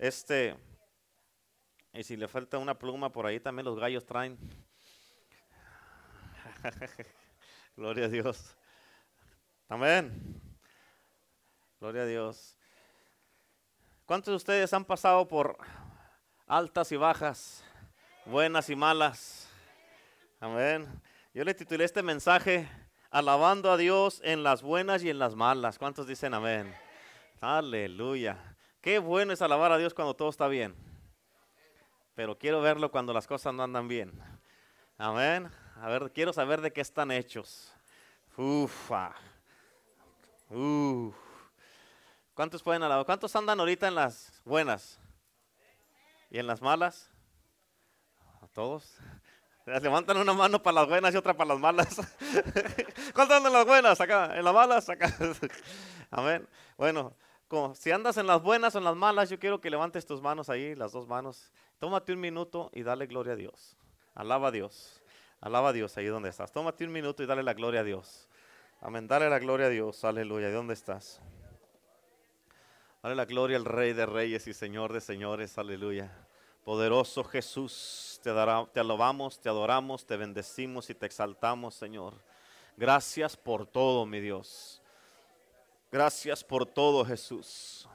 Este, y si le falta una pluma por ahí, también los gallos traen. Gloria a Dios. Amén. Gloria a Dios. ¿Cuántos de ustedes han pasado por altas y bajas, buenas y malas? Amén. Yo le titulé este mensaje Alabando a Dios en las buenas y en las malas. ¿Cuántos dicen amén? Aleluya. Qué bueno es alabar a Dios cuando todo está bien. Pero quiero verlo cuando las cosas no andan bien. Amén. A ver, quiero saber de qué están hechos. Ufa. Uf. ¿Cuántos pueden alabar? ¿Cuántos andan ahorita en las buenas? ¿Y en las malas? ¿A todos? Levantan una mano para las buenas y otra para las malas. ¿Cuántos andan en las buenas? Acá, en las malas, acá. Amén. Bueno, como, si andas en las buenas o en las malas, yo quiero que levantes tus manos ahí, las dos manos. Tómate un minuto y dale gloria a Dios. Alaba a Dios. Alaba a Dios ahí donde estás. Tómate un minuto y dale la gloria a Dios. Amén. Dale la gloria a Dios. Aleluya. ¿De dónde estás? Dale la gloria al Rey de Reyes y Señor de Señores. Aleluya. Poderoso Jesús, te, te alabamos, te adoramos, te bendecimos y te exaltamos, Señor. Gracias por todo, mi Dios. Gracias por todo, Jesús.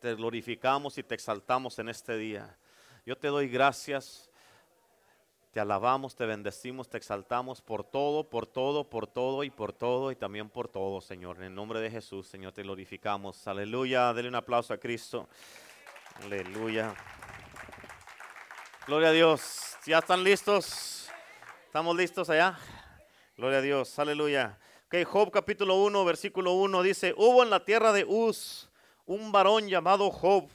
Te glorificamos y te exaltamos en este día. Yo te doy gracias te alabamos, te bendecimos, te exaltamos por todo, por todo, por todo y por todo y también por todo, Señor. En el nombre de Jesús, Señor, te glorificamos. Aleluya. Dele un aplauso a Cristo. Aleluya. Gloria a Dios. ¿Ya están listos? ¿Estamos listos allá? Gloria a Dios. Aleluya. Ok, Job capítulo 1, versículo 1 dice, hubo en la tierra de Uz un varón llamado Job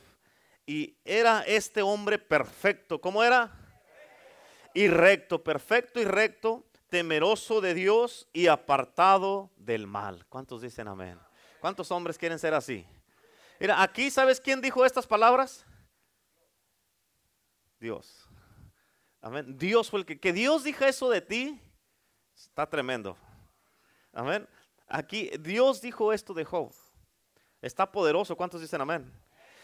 y era este hombre perfecto. ¿Cómo era? y recto, perfecto y recto, temeroso de Dios y apartado del mal. ¿Cuántos dicen amén? ¿Cuántos hombres quieren ser así? Mira, aquí sabes quién dijo estas palabras? Dios. Amén. Dios fue el que, que Dios dijo eso de ti, está tremendo. Amén. Aquí Dios dijo esto de Job. Está poderoso. ¿Cuántos dicen amén?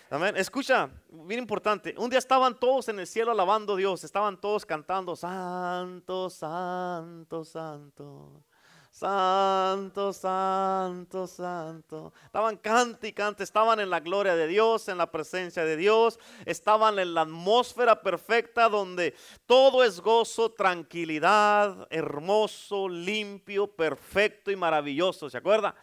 Amén. Escucha, bien importante. Un día estaban todos en el cielo alabando a Dios. Estaban todos cantando, Santo, Santo, Santo. Santo, santo, santo. Estaban cante y cante, estaban en la gloria de Dios, en la presencia de Dios, estaban en la atmósfera perfecta donde todo es gozo, tranquilidad, hermoso, limpio, perfecto y maravilloso. ¿Se acuerda?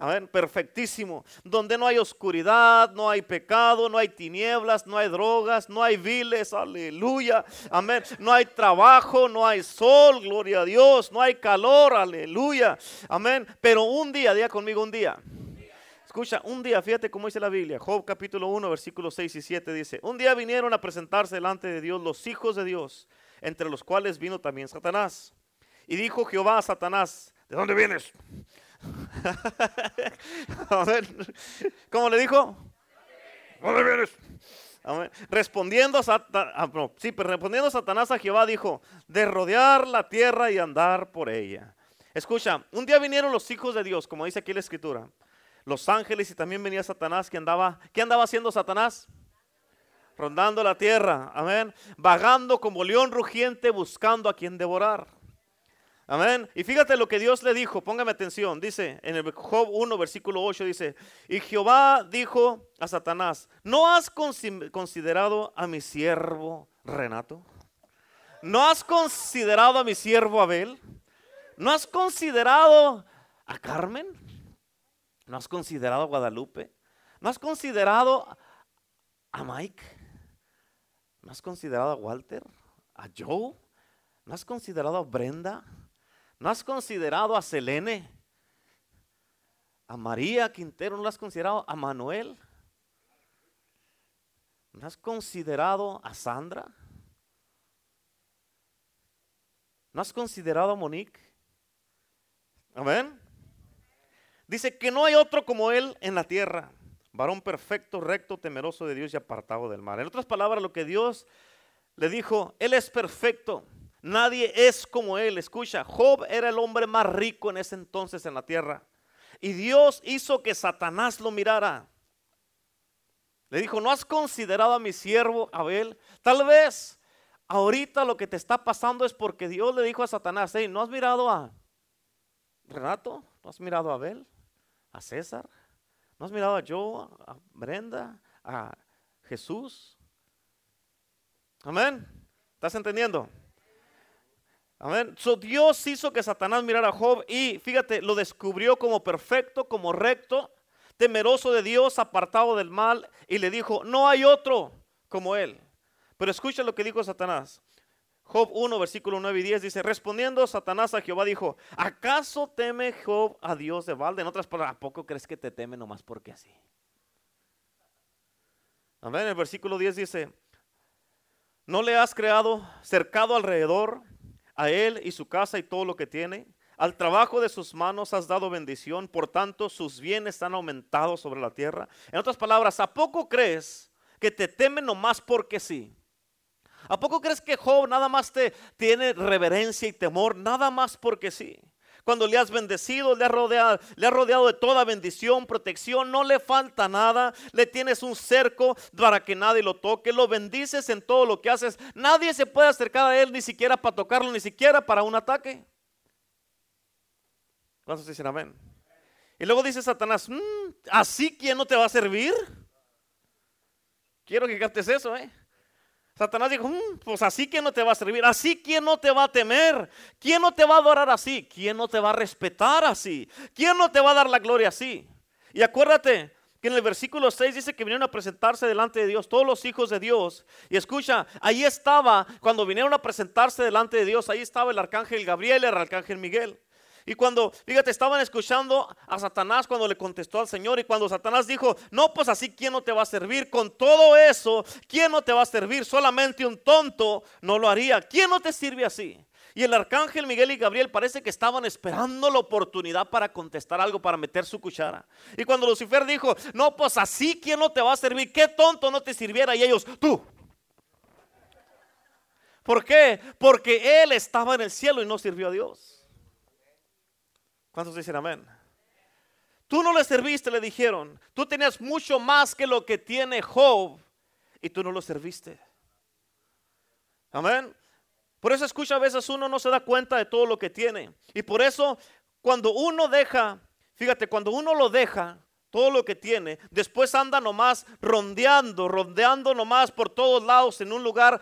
Amén, perfectísimo. Donde no hay oscuridad, no hay pecado, no hay tinieblas, no hay drogas, no hay viles, aleluya. Amén. No hay trabajo, no hay sol, gloria a Dios, no hay calor, aleluya. Amén. Pero un día, día conmigo un día. Escucha, un día, fíjate cómo dice la Biblia, Job capítulo 1, versículos 6 y 7 dice, un día vinieron a presentarse delante de Dios los hijos de Dios, entre los cuales vino también Satanás. Y dijo Jehová a Satanás, ¿de dónde vienes? ¿Cómo le dijo? ¿Dónde vienes? Respondiendo, ah, sí, respondiendo Satanás a Jehová dijo, de rodear la tierra y andar por ella. Escucha, un día vinieron los hijos de Dios, como dice aquí la escritura, los ángeles y también venía Satanás que andaba, ¿qué andaba haciendo Satanás? Rondando la tierra, amén, vagando como león rugiente buscando a quien devorar. Amén. Y fíjate lo que Dios le dijo, póngame atención, dice en el Job 1, versículo 8, dice, y Jehová dijo a Satanás, ¿no has considerado a mi siervo Renato? ¿No has considerado a mi siervo Abel? ¿No has considerado a Carmen? ¿No has considerado a Guadalupe? ¿No has considerado a Mike? ¿No has considerado a Walter? ¿A Joe? ¿No has considerado a Brenda? ¿No has considerado a Selene? ¿A María Quintero? ¿No lo has considerado a Manuel? ¿No has considerado a Sandra? ¿No has considerado a Monique? Amén. Dice que no hay otro como él en la tierra. Varón perfecto, recto, temeroso de Dios y apartado del mal. En otras palabras, lo que Dios le dijo, Él es perfecto. Nadie es como él. Escucha, Job era el hombre más rico en ese entonces en la tierra. Y Dios hizo que Satanás lo mirara. Le dijo, ¿no has considerado a mi siervo Abel? Tal vez ahorita lo que te está pasando es porque Dios le dijo a Satanás, hey, ¿no has mirado a Renato? ¿No has mirado a Abel? ¿A César? ¿No has mirado a Joe? ¿A Brenda? ¿A Jesús? Amén. ¿Estás entendiendo? Amén. Dios hizo que Satanás mirara a Job y fíjate, lo descubrió como perfecto, como recto, temeroso de Dios, apartado del mal, y le dijo, no hay otro como él. Pero escucha lo que dijo Satanás. Job 1, versículo 9 y 10 dice, respondiendo Satanás a Jehová dijo, ¿acaso teme Job a Dios de balde? En otras palabras, ¿a poco crees que te teme nomás porque así? Amén. El versículo 10 dice, ¿no le has creado cercado alrededor? A él y su casa y todo lo que tiene. Al trabajo de sus manos has dado bendición, por tanto sus bienes han aumentado sobre la tierra. En otras palabras, ¿a poco crees que te temen nomás porque sí? ¿A poco crees que Job nada más te tiene reverencia y temor, nada más porque sí? Cuando le has bendecido, le has rodeado, le has rodeado de toda bendición, protección, no le falta nada, le tienes un cerco para que nadie lo toque, lo bendices en todo lo que haces, nadie se puede acercar a él ni siquiera para tocarlo, ni siquiera para un ataque. ¿Cuántos dicen amén? Y luego dice Satanás, mm, ¿así quién no te va a servir? Quiero que captes eso, ¿eh? Satanás dijo, mm, pues así que no te va a servir, así que no te va a temer, quién no te va a adorar así, quién no te va a respetar así, quién no te va a dar la gloria así. Y acuérdate que en el versículo 6 dice que vinieron a presentarse delante de Dios, todos los hijos de Dios. Y escucha, ahí estaba, cuando vinieron a presentarse delante de Dios, ahí estaba el arcángel Gabriel, el arcángel Miguel. Y cuando, fíjate, estaban escuchando a Satanás cuando le contestó al Señor y cuando Satanás dijo, no, pues así, ¿quién no te va a servir? Con todo eso, ¿quién no te va a servir? Solamente un tonto no lo haría. ¿Quién no te sirve así? Y el arcángel Miguel y Gabriel parece que estaban esperando la oportunidad para contestar algo, para meter su cuchara. Y cuando Lucifer dijo, no, pues así, ¿quién no te va a servir? ¿Qué tonto no te sirviera? Y ellos, tú. ¿Por qué? Porque él estaba en el cielo y no sirvió a Dios. ¿Cuántos dicen amén? Tú no le serviste, le dijeron. Tú tenías mucho más que lo que tiene Job y tú no lo serviste. Amén. Por eso escucha, a veces uno no se da cuenta de todo lo que tiene. Y por eso cuando uno deja, fíjate, cuando uno lo deja, todo lo que tiene, después anda nomás rondeando, rondeando nomás por todos lados en un lugar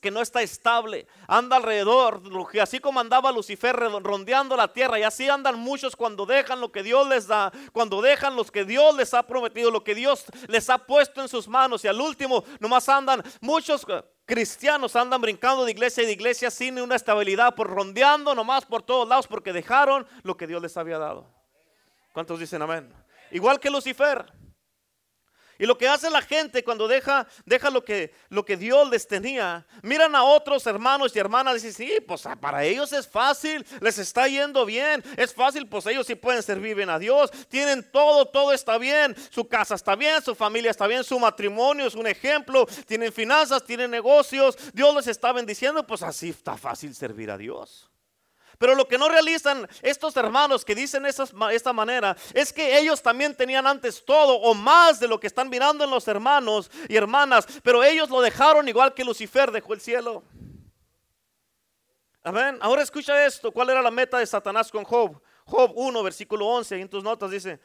que, no está estable, anda alrededor, así como andaba Lucifer rondeando la tierra, y así andan muchos cuando dejan lo que Dios les da, cuando dejan los que Dios les ha prometido, lo que Dios les ha puesto en sus manos, y al último nomás andan muchos eh, cristianos andan brincando de iglesia y de iglesia sin una estabilidad, por rondeando nomás por todos lados porque dejaron lo que Dios les había dado. ¿Cuántos dicen amén? Igual que Lucifer. Y lo que hace la gente cuando deja, deja lo, que, lo que Dios les tenía, miran a otros hermanos y hermanas y dicen, sí, pues ah, para ellos es fácil, les está yendo bien, es fácil, pues ellos sí pueden servir bien a Dios, tienen todo, todo está bien, su casa está bien, su familia está bien, su matrimonio es un ejemplo, tienen finanzas, tienen negocios, Dios les está bendiciendo, pues así está fácil servir a Dios. Pero lo que no realizan estos hermanos que dicen de esta manera es que ellos también tenían antes todo o más de lo que están mirando en los hermanos y hermanas, pero ellos lo dejaron igual que Lucifer dejó el cielo. Amén. Ahora escucha esto. ¿Cuál era la meta de Satanás con Job? Job 1, versículo 11. En tus notas dice,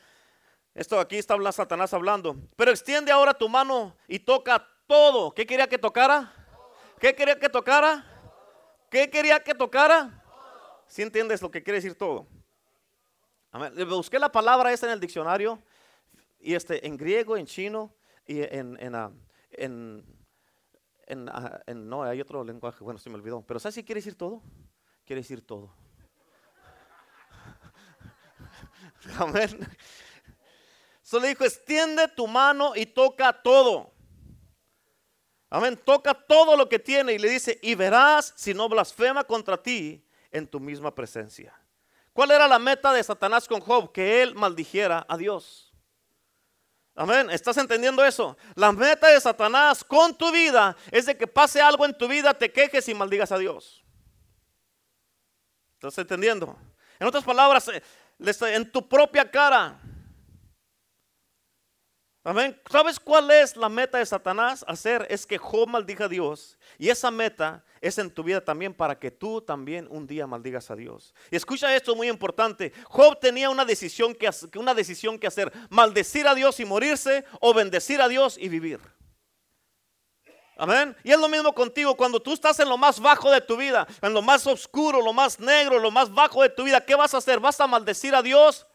esto aquí está Satanás hablando. Pero extiende ahora tu mano y toca todo. ¿Qué quería que tocara? ¿Qué quería que tocara? ¿Qué quería que tocara? Si entiendes lo que quiere decir todo? Busqué la palabra esa en el diccionario, y este, en griego, en chino, y en, en, ah, ah, en, no, hay otro lenguaje, bueno, se me olvidó, pero ¿sabes si quiere decir todo? Quiere decir todo. Amén. Solo dijo, extiende tu mano y toca todo. Amén, toca todo lo que tiene y le dice, y verás si no blasfema contra ti en tu misma presencia. ¿Cuál era la meta de Satanás con Job? Que él maldijera a Dios. Amén. ¿Estás entendiendo eso? La meta de Satanás con tu vida es de que pase algo en tu vida, te quejes y maldigas a Dios. ¿Estás entendiendo? En otras palabras, eh, en tu propia cara. Amén. ¿Sabes cuál es la meta de Satanás? Hacer es que Job maldiga a Dios. Y esa meta es en tu vida también para que tú también un día maldigas a Dios. Y escucha esto muy importante. Job tenía una decisión que, una decisión que hacer. Maldecir a Dios y morirse o bendecir a Dios y vivir. Amén. Y es lo mismo contigo. Cuando tú estás en lo más bajo de tu vida, en lo más oscuro, lo más negro, lo más bajo de tu vida, ¿qué vas a hacer? ¿Vas a maldecir a Dios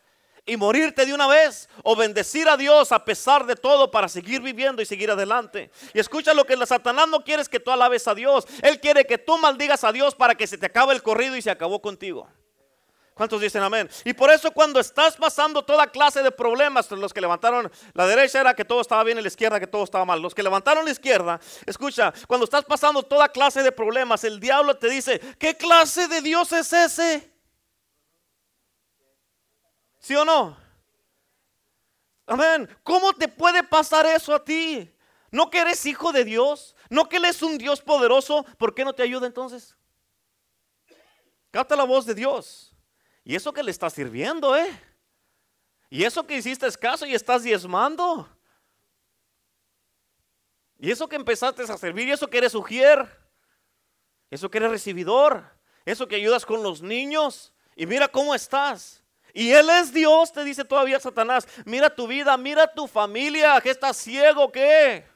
y morirte de una vez o bendecir a Dios a pesar de todo para seguir viviendo y seguir adelante. Y escucha lo que la Satanás no quiere es que tú alabes a Dios. Él quiere que tú maldigas a Dios para que se te acabe el corrido y se acabó contigo. ¿Cuántos dicen amén? Y por eso cuando estás pasando toda clase de problemas, los que levantaron la derecha era que todo estaba bien y la izquierda que todo estaba mal. Los que levantaron la izquierda, escucha, cuando estás pasando toda clase de problemas, el diablo te dice, ¿qué clase de Dios es ese? ¿Sí o no? Amén. ¿Cómo te puede pasar eso a ti? ¿No que eres hijo de Dios? ¿No que Él es un Dios poderoso? ¿Por qué no te ayuda entonces? Cata la voz de Dios. Y eso que le estás sirviendo, ¿eh? Y eso que hiciste escaso y estás diezmando. Y eso que empezaste a servir, y eso que eres ujier. Eso que eres recibidor. Eso que ayudas con los niños. Y mira cómo estás. Y Él es Dios, te dice todavía Satanás. Mira tu vida, mira tu familia, que estás ciego, ¿qué?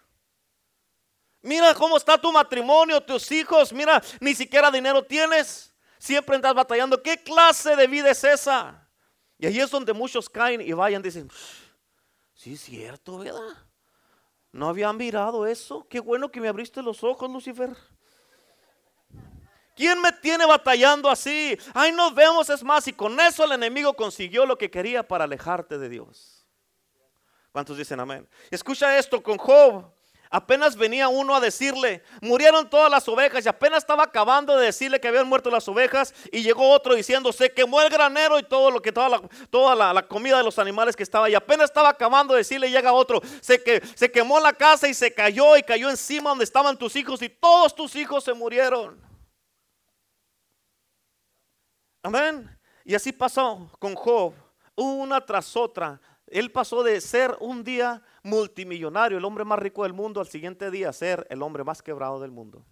Mira cómo está tu matrimonio, tus hijos. Mira, ni siquiera dinero tienes. Siempre estás batallando. ¿Qué clase de vida es esa? Y ahí es donde muchos caen y vayan dicen, sí es cierto, ¿verdad? No había mirado eso. Qué bueno que me abriste los ojos, Lucifer. ¿Quién me tiene batallando así? Ay, nos vemos, es más, y con eso el enemigo consiguió lo que quería para alejarte de Dios. ¿Cuántos dicen amén? Escucha esto con Job. Apenas venía uno a decirle, murieron todas las ovejas y apenas estaba acabando de decirle que habían muerto las ovejas y llegó otro diciendo, se quemó el granero y todo lo que toda la, toda la, comida de los animales que estaba y apenas estaba acabando de decirle, llega otro, se, que, se quemó la casa y se cayó y cayó encima donde estaban tus hijos y todos tus hijos se murieron. Amén. Y así pasó con Job, una tras otra. Él pasó de ser un día multimillonario, el hombre más rico del mundo, al siguiente día ser el hombre más quebrado del mundo.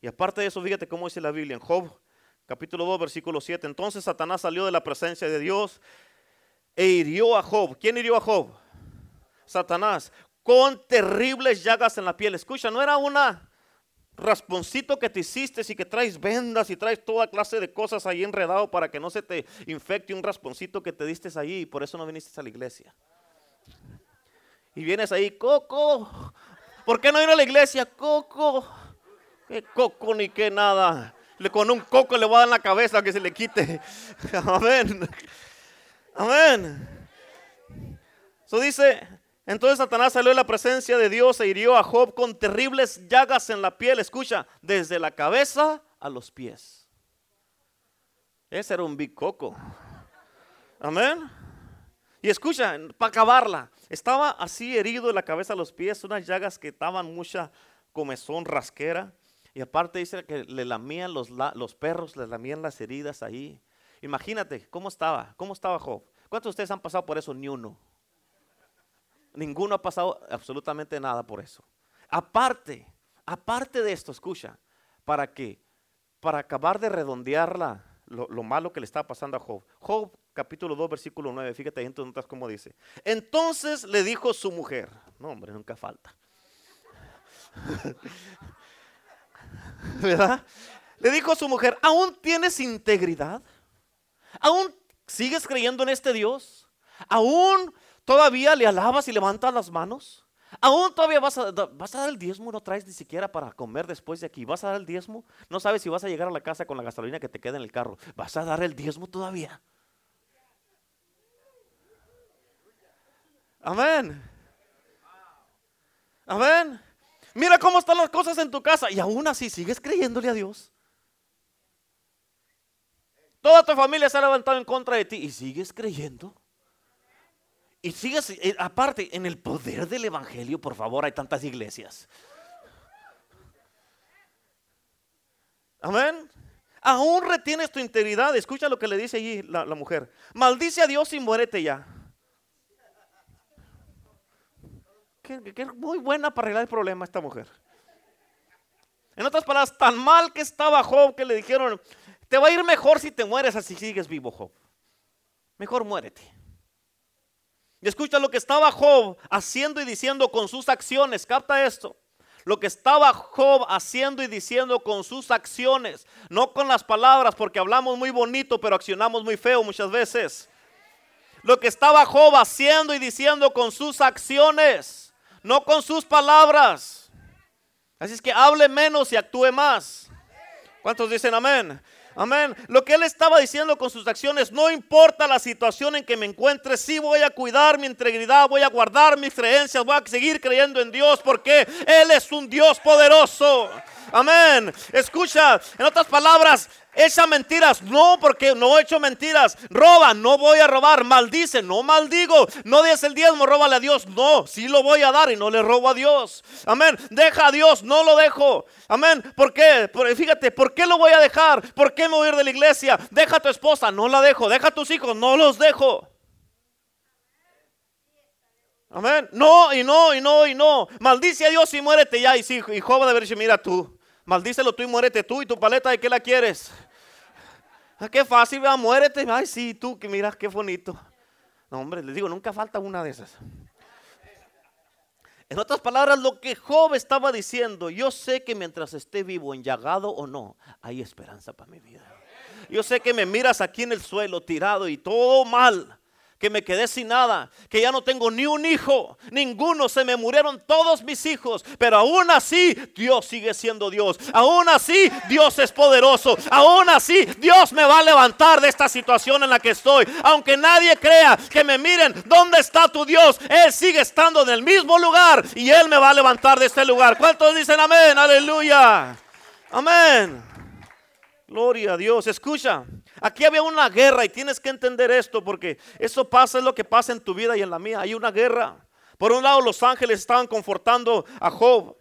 Y aparte de eso, fíjate cómo dice la Biblia en Job, capítulo 2, versículo 7. Entonces Satanás salió de la presencia de Dios e hirió a Job. ¿Quién hirió a Job? Satanás, con terribles llagas en la piel. Escucha, no era una rasponcito que te hiciste y que traes vendas y traes toda clase de cosas ahí enredado para que no se te infecte un rasponcito que te diste ahí y por eso no viniste a la iglesia. Y vienes ahí, Coco, ¿por qué no ir a la iglesia? Coco, qué coco ni qué nada. Con un coco le voy a dar la cabeza que se le quite. Amén. Amén. Eso dice, entonces Satanás salió de la presencia de Dios e hirió a Job con terribles llagas en la piel. Escucha, desde la cabeza a los pies. Ese era un big coco. Amén. Y escucha, para acabarla, estaba así herido de la cabeza a los pies, unas llagas que estaban mucha comezón, rasquera. Y aparte dice que le lamían los, los perros, le lamían las heridas ahí. Imagínate cómo estaba, cómo estaba Job. ¿Cuántos de ustedes han pasado por eso? Ni uno. Ninguno ha pasado absolutamente nada por eso. Aparte, aparte de esto, escucha, ¿para qué? Para acabar de redondear lo, malo que le estaba pasando a Job. Job capítulo 2, versículo 9, fíjate ahí entonces cómo dice. Entonces le dijo su mujer, no hombre, nunca falta. ¿Verdad? Le dijo a su mujer, ¿aún tienes integridad? ¿Aún sigues creyendo en este Dios? ¿Aún ¿Todavía le alabas y levantas las manos? ¿Aún todavía vas a, dar el diezmo? ¿No traes ni siquiera para comer después de aquí? ¿Vas a dar el diezmo? No sabes si vas a llegar a la casa con la gasolina que te queda en el carro. ¿Vas a dar el diezmo todavía? Amén. Amén. Mira cómo están las cosas en tu casa y aún así sigues creyéndole a Dios. Toda tu familia se ha levantado en contra de ti y sigues creyendo. Y sigues, eh, aparte, en el poder del Evangelio, por favor, hay tantas iglesias. Amén. Aún retienes tu integridad. Escucha lo que le dice allí la, mujer. Maldice a Dios y muérete ya. que, muy buena para arreglar el problema esta mujer. En otras palabras, tan mal que estaba Job que le dijeron, te va a ir mejor si te mueres así sigues vivo, Job. Mejor muérete. Y escucha lo que estaba Job haciendo y diciendo con sus acciones. Capta esto. Lo que estaba Job haciendo y diciendo con sus acciones, no con las palabras, porque hablamos muy bonito, pero accionamos muy feo muchas veces. Lo que estaba Job haciendo y diciendo con sus acciones, no con sus palabras. Así es que hable menos y actúe más. ¿Cuántos dicen amén? Amén. Lo que él estaba diciendo con sus acciones, no importa la situación en que me encuentre, sí voy a cuidar mi integridad, voy a guardar mis creencias, voy a seguir creyendo en Dios porque Él es un Dios poderoso. Amén. Escucha, en otras palabras, Echa mentiras, no, porque no he hecho mentiras. Roba, no voy a robar. Maldice, no maldigo. No des el diezmo, róbale a Dios. No, sí lo voy a dar y no le robo a Dios. Amén. Deja a Dios, no lo dejo. Amén. ¿Por qué? fíjate, ¿por qué lo voy a dejar? ¿Por qué me voy a ir de la iglesia? Deja a tu esposa, no la dejo. Deja a tus hijos, no los dejo. Amén. No, y no, y no, y no. Maldice a Dios y muérete ya. Y, sí, y joven de ver mira tú. Maldícelo tú y muérete tú y tu paleta de qué la quieres. Ah, qué fácil, vea, muérete. Ay, sí, tú, que miras qué bonito. No, hombre, les digo, nunca falta una de esas. En otras palabras, lo que Job estaba diciendo, yo sé que mientras esté vivo, enllagado o no, hay esperanza para mi vida. Yo sé que me miras aquí en el suelo, tirado y todo mal que me quedé sin nada, que ya no tengo ni un hijo, ninguno, se me murieron todos mis hijos, pero aún así Dios sigue siendo Dios, aún así Dios es poderoso, aún así Dios me va a levantar de esta situación en la que estoy, aunque nadie crea que me miren, ¿dónde está tu Dios? Él sigue estando en el mismo lugar y Él me va a levantar de este lugar. ¿Cuántos dicen amén? Aleluya. Amén. Gloria a Dios. Escucha, Aquí había una guerra y tienes que entender esto porque eso pasa, es lo que pasa en tu vida y en la mía. Hay una guerra. Por un lado, los ángeles estaban confortando a Job.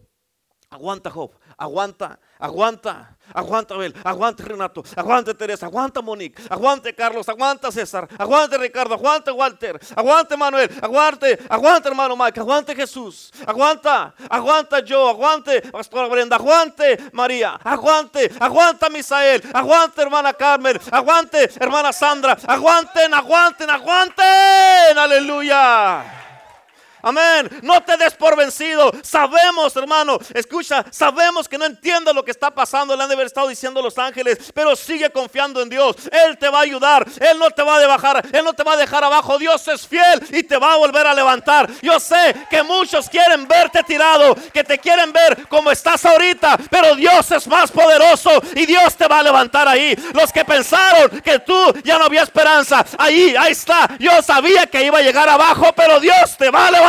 Aguanta, Job, aguanta, aguanta, aguanta, Abel, aguante, Renato, aguante, Teresa, aguanta, Monique, aguante, Carlos, aguanta, César, aguante, Ricardo, aguante, Walter, aguante, Manuel, aguante, aguante, hermano Mike, aguante, Jesús, aguanta, aguanta, yo, aguante, Pastora Brenda, aguante, María, aguante, aguanta, Misael, aguante, hermana Carmen, aguante, hermana Sandra, aguanten, aguanten, aguanten, aleluya. Amén. No te des por vencido. Sabemos, hermano. Escucha, sabemos que no entiendes lo que está pasando. Le han de haber estado diciendo los ángeles. Pero sigue confiando en Dios. Él te va a ayudar. Él no te va a dejar. Él no te va a dejar abajo. Dios es fiel y te va a volver a levantar. Yo sé que muchos quieren verte tirado. Que te quieren ver como estás ahorita. Pero Dios es más poderoso y Dios te va a levantar ahí. Los que pensaron que tú ya no había esperanza. Ahí, ahí está. Yo sabía que iba a llegar abajo. Pero Dios te va a levantar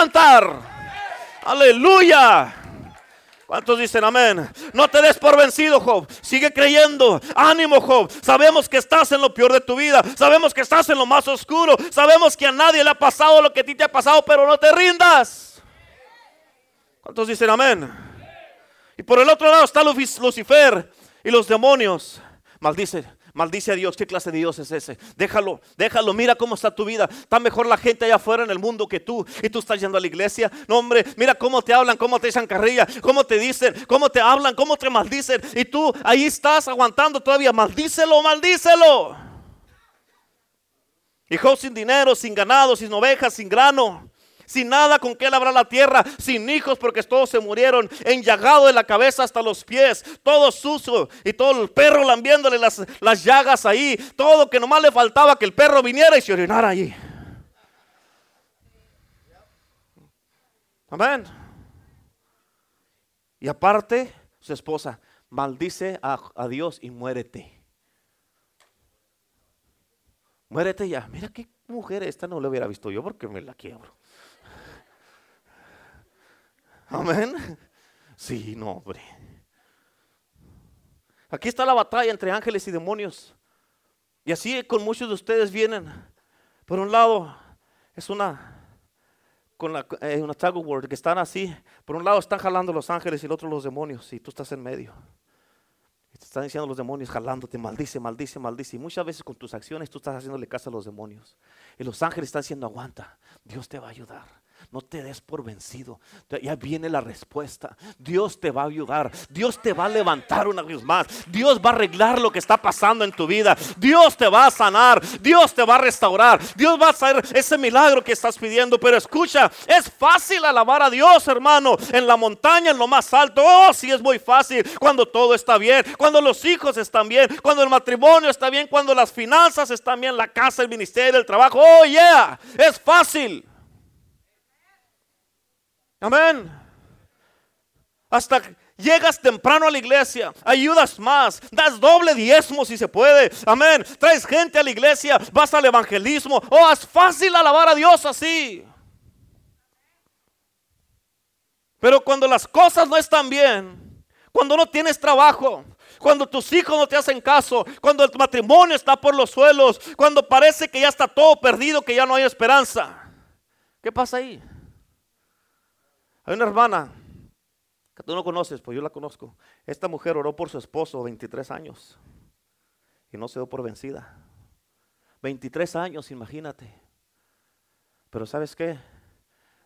Aleluya. ¿Cuántos dicen amén? No te des por vencido, Job. Sigue creyendo. Ánimo, Job. Sabemos que estás en lo peor de tu vida. Sabemos que estás en lo más oscuro. Sabemos que a nadie le ha pasado lo que a ti te ha pasado, pero no te rindas. ¿Cuántos dicen amén? Y por el otro lado está Lucifer y los demonios. Maldice Maldice a Dios, ¿qué clase de Dios es ese? Déjalo, déjalo, mira cómo está tu vida. Está mejor la gente allá afuera en el mundo que tú. Y tú estás yendo a la iglesia. No, hombre, mira cómo te hablan, cómo te echan carrilla, cómo te dicen, cómo te hablan, cómo te maldicen. Y tú ahí estás aguantando todavía. Maldícelo, maldícelo. Hijo sin dinero, sin ganado, sin ovejas, sin grano sin nada con que labrar la tierra, sin hijos porque todos se murieron, enllagado de la cabeza hasta los pies, todo sucio y todo el perro lambiéndole las, las llagas ahí, todo que nomás le faltaba que el perro viniera y se orinara allí. Amén. Y aparte, su esposa maldice a, a Dios y muérete. Muérete ya. Mira qué mujer esta no la hubiera visto yo porque me la quiebro. Amén. Sí, no, hombre. Aquí está la batalla entre ángeles y demonios. Y así con muchos de ustedes vienen. Por un lado, es una con la, eh, una tag word que están así. Por un lado están jalando los ángeles y el otro los demonios. Y tú estás en medio. Y te están diciendo los demonios jalándote, maldice, maldice, maldice. Y muchas veces con tus acciones tú estás haciéndole caso a los demonios. Y los ángeles están diciendo, aguanta, Dios te va a ayudar. No te des por vencido. Ya viene la respuesta. Dios te va a ayudar. Dios te va a levantar una vez más. Dios va a arreglar lo que está pasando en tu vida. Dios te va a sanar. Dios te va a restaurar. Dios va a hacer ese milagro que estás pidiendo. Pero escucha, es fácil alabar a Dios, hermano. En la montaña, en lo más alto. Oh, sí es muy fácil. Cuando todo está bien. Cuando los hijos están bien. Cuando el matrimonio está bien. Cuando las finanzas están bien. La casa, el ministerio, el trabajo. Oh, yeah. Es fácil. Amén. Hasta llegas temprano a la iglesia, ayudas más, das doble diezmo si se puede. Amén. Traes gente a la iglesia, vas al evangelismo. Oh, es fácil alabar a Dios así. Pero cuando las cosas no están bien, cuando no tienes trabajo, cuando tus hijos no te hacen caso, cuando el matrimonio está por los suelos, cuando parece que ya está todo perdido, que ya no hay esperanza. ¿Qué pasa ahí? Hay una hermana que tú no conoces, pues yo la conozco. Esta mujer oró por su esposo 23 años y no se dio por vencida. 23 años, imagínate. Pero ¿sabes qué?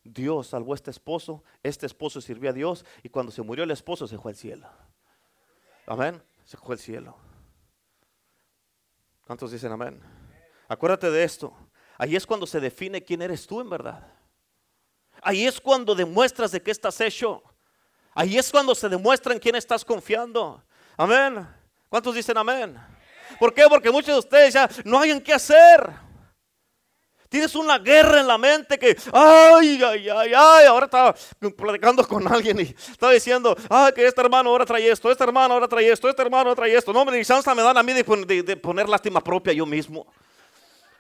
Dios salvó a este esposo, este esposo sirvió a Dios y cuando se murió el esposo se fue al cielo. Amén, se fue al cielo. ¿Cuántos dicen amén? Acuérdate de esto. Ahí es cuando se define quién eres tú en verdad. Ahí es cuando demuestras de qué estás hecho. Ahí es cuando se demuestra en quién estás confiando. Amén. ¿Cuántos dicen amén? ¿Por qué? Porque muchos de ustedes ya no hay en qué hacer. Tienes una guerra en la mente que, ay, ay, ay, ay, ahora estaba platicando con alguien y estaba diciendo, ay, que este hermano ahora trae esto, este hermano ahora trae esto, este hermano ahora trae esto. No, ni chance me dan a mí de poner lástima propia yo mismo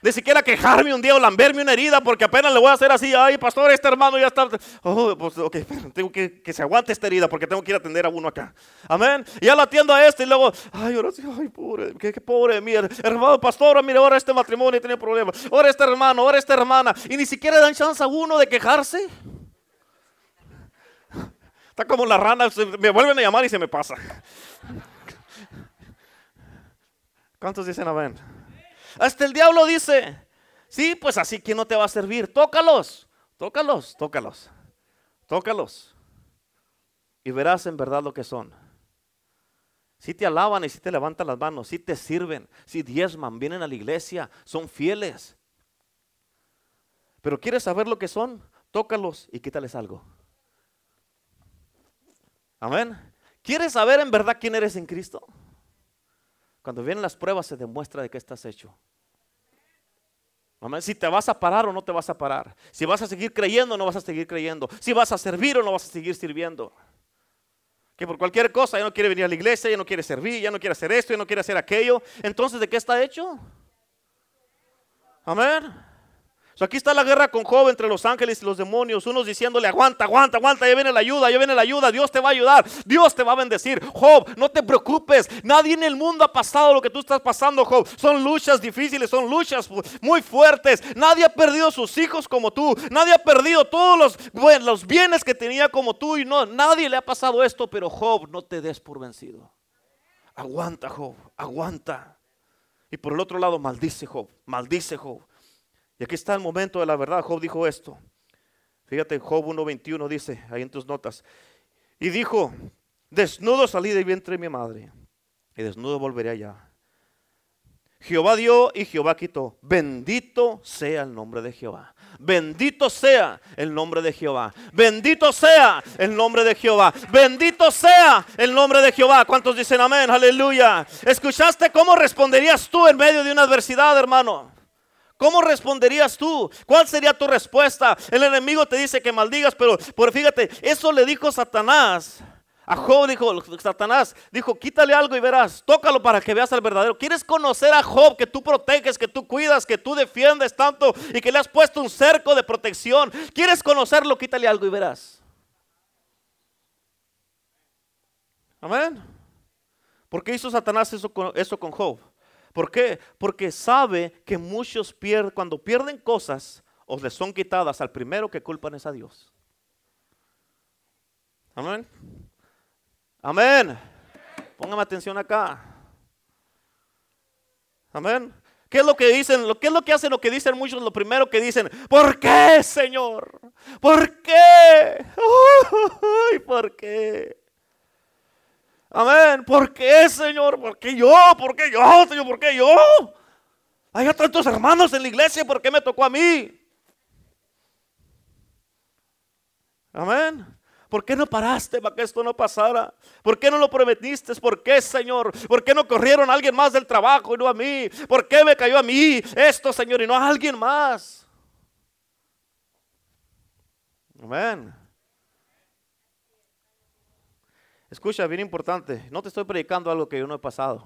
ni siquiera quejarme un día o lamberme una herida porque apenas le voy a hacer así, ay pastor, este hermano ya está, oh, pues ok, tengo que que se aguante esta herida porque tengo que ir a atender a uno acá, amén, y ya lo atiendo a este y luego, ay ahora sí, ay pobre, qué, pobre de mí, hermano pastor, mire ahora este matrimonio tiene problemas, ahora este hermano, ahora esta hermana, y ni siquiera dan chance a uno de quejarse. Está como la rana, me vuelven a llamar y se me pasa. ¿Cuántos dicen amén? Hasta el diablo dice, sí, pues así que no te va a servir. Tócalos, tócalos, tócalos, tócalos. Y verás en verdad lo que son. Si te alaban y si te levantan las manos, si te sirven, si diezman, vienen a la iglesia, son fieles. Pero ¿quieres saber lo que son? Tócalos y quítales algo. Amén. ¿Quieres saber en verdad quién eres en Cristo? Cuando vienen las pruebas se demuestra de qué estás hecho. Si te vas a parar o no te vas a parar. Si vas a seguir creyendo o no vas a seguir creyendo. Si vas a servir o no vas a seguir sirviendo. Que por cualquier cosa ya no quiere venir a la iglesia, ya no quiere servir, ya no quiere hacer esto, ya no quiere hacer aquello. Entonces, ¿de qué está hecho? Amén aquí está la guerra con Job entre los ángeles y los demonios. Unos diciéndole, aguanta, aguanta, aguanta, ya viene la ayuda, ya viene la ayuda, Dios te va a ayudar, Dios te va a bendecir. Job, no te preocupes, nadie en el mundo ha pasado lo que tú estás pasando, Job. Son luchas difíciles, son luchas muy fuertes. Nadie ha perdido sus hijos como tú, nadie ha perdido todos los, los bienes que tenía como tú y no, nadie le ha pasado esto, pero Job, no te des por vencido. Aguanta, Job, aguanta. Y por el otro lado, maldice Job, maldice Job. Aquí está el momento de la verdad. Job dijo esto. Fíjate, Job 1.21 dice, ahí en tus notas. Y dijo, desnudo salí de vientre de mi madre, y desnudo volveré allá. Jehová dio y Jehová quitó. Bendito sea el nombre de Jehová. Bendito sea el nombre de Jehová. Bendito sea el nombre de Jehová. Bendito sea el nombre de Jehová. ¿Cuántos dicen amén? Aleluya. ¿Escuchaste cómo responderías tú en medio de una adversidad, hermano? ¿Cómo responderías tú? ¿Cuál sería tu respuesta? El enemigo te dice que maldigas, pero, fíjate, eso le dijo Satanás. A Job dijo, Satanás dijo, quítale algo y verás, tócalo para que veas al verdadero. ¿Quieres conocer a Job que tú proteges, que tú cuidas, que tú defiendes tanto y que le has puesto un cerco de protección? ¿Quieres conocerlo? Quítale algo y verás. Amén. ¿Por qué hizo Satanás eso con Job? ¿Por qué? Porque sabe que muchos pierden, cuando pierden cosas o les son quitadas, al primero que culpan es a Dios. Amén. Amén. Póngame atención acá. Amén. ¿Qué es lo que dicen? ¿Qué es lo que hacen? Lo que dicen muchos, lo primero que dicen, ¿por qué, Señor? ¿Por qué? ¿Por qué? Amén. ¿Por qué, Señor? ¿Por qué yo? ¿Por qué yo, Señor? ¿Por qué yo? Hay tantos hermanos en la iglesia, ¿por qué me tocó a mí? Amén. ¿Por qué no paraste para que esto no pasara? ¿Por qué no lo prometiste? ¿Por qué, Señor? ¿Por qué no corrieron a alguien más del trabajo y no a mí? ¿Por qué me cayó a mí esto, Señor, y no a alguien más? Amén. Escucha, bien importante, no te estoy predicando algo que yo no he pasado.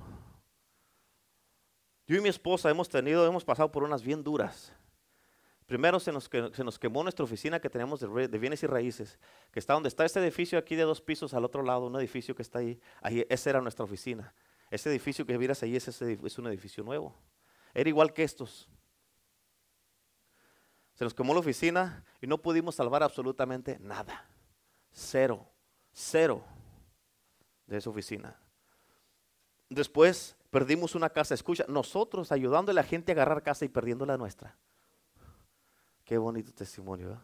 Yo y mi esposa hemos tenido, hemos pasado por unas bien duras. Primero se nos, se nos quemó nuestra oficina que teníamos de, bienes y raíces, que está donde está este edificio aquí de dos pisos al otro lado, un edificio que está ahí. ahí esa era nuestra oficina. Ese edificio que vieras ahí es, es un edificio nuevo. Era igual que estos. Se nos quemó la oficina y no pudimos salvar absolutamente nada. Cero, cero de esa oficina. Después perdimos una casa. Escucha, nosotros ayudando a la gente a agarrar casa y perdiendo la nuestra. Qué bonito testimonio.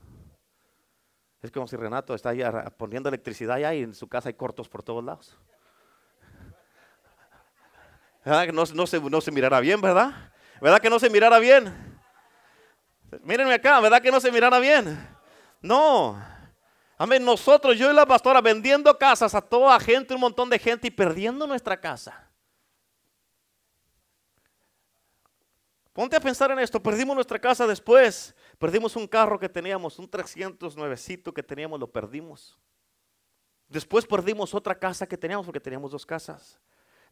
Es como si Renato está poniendo electricidad y en su casa hay cortos por todos lados. ¿Verdad que no, se, no se mirará bien, verdad? ¿Verdad que no se mirara bien? Mírenme acá, ¿verdad que no se mirara bien? No. Amén, nosotros, yo y la pastora, vendiendo casas a toda gente, un montón de gente y perdiendo nuestra casa. Ponte a pensar en esto, perdimos nuestra casa después, perdimos un carro que teníamos, un 309 que teníamos, lo perdimos. Después perdimos otra casa que teníamos porque teníamos dos casas.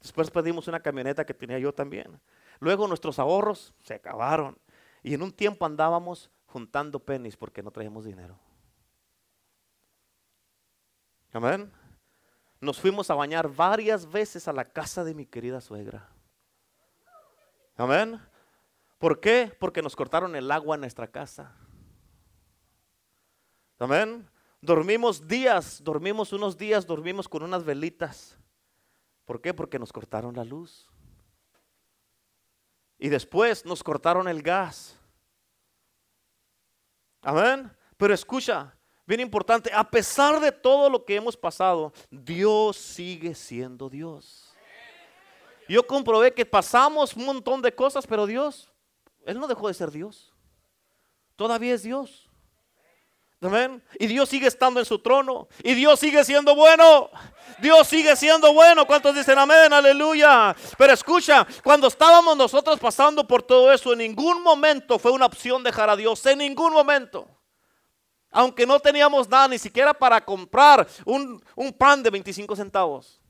Después perdimos una camioneta que tenía yo también. Luego nuestros ahorros se acabaron. Y en un tiempo andábamos juntando pennies porque no traíamos dinero. Amén. Nos fuimos a bañar varias veces a la casa de mi querida suegra. Amén. ¿Por qué? Porque nos cortaron el agua en nuestra casa. Amén. Dormimos días, dormimos unos días, dormimos con unas velitas. ¿Por qué? Porque nos cortaron la luz. Y después nos cortaron el gas. Amén. Pero escucha, bien importante, a pesar de todo lo que hemos pasado, Dios sigue siendo Dios. Yo comprobé que pasamos un montón de cosas, pero Dios él no dejó de ser Dios. Todavía es Dios. Amén. Y Dios sigue estando en su trono. Y Dios sigue siendo bueno. Dios sigue siendo bueno. ¿Cuántos dicen amén? Aleluya. Pero escucha, cuando estábamos nosotros pasando por todo eso, en ningún momento fue una opción dejar a Dios. En ningún momento. Aunque no teníamos nada ni siquiera para comprar un, un pan de 25 centavos.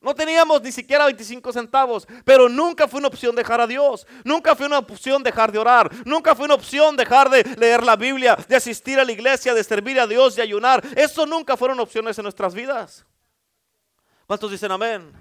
No teníamos ni siquiera 25 centavos, pero nunca fue una opción dejar a Dios. Nunca fue una opción dejar de orar. Nunca fue una opción dejar de leer la Biblia, de asistir a la iglesia, de servir a Dios, de ayunar. Eso nunca fueron opciones en nuestras vidas. ¿Cuántos dicen amén?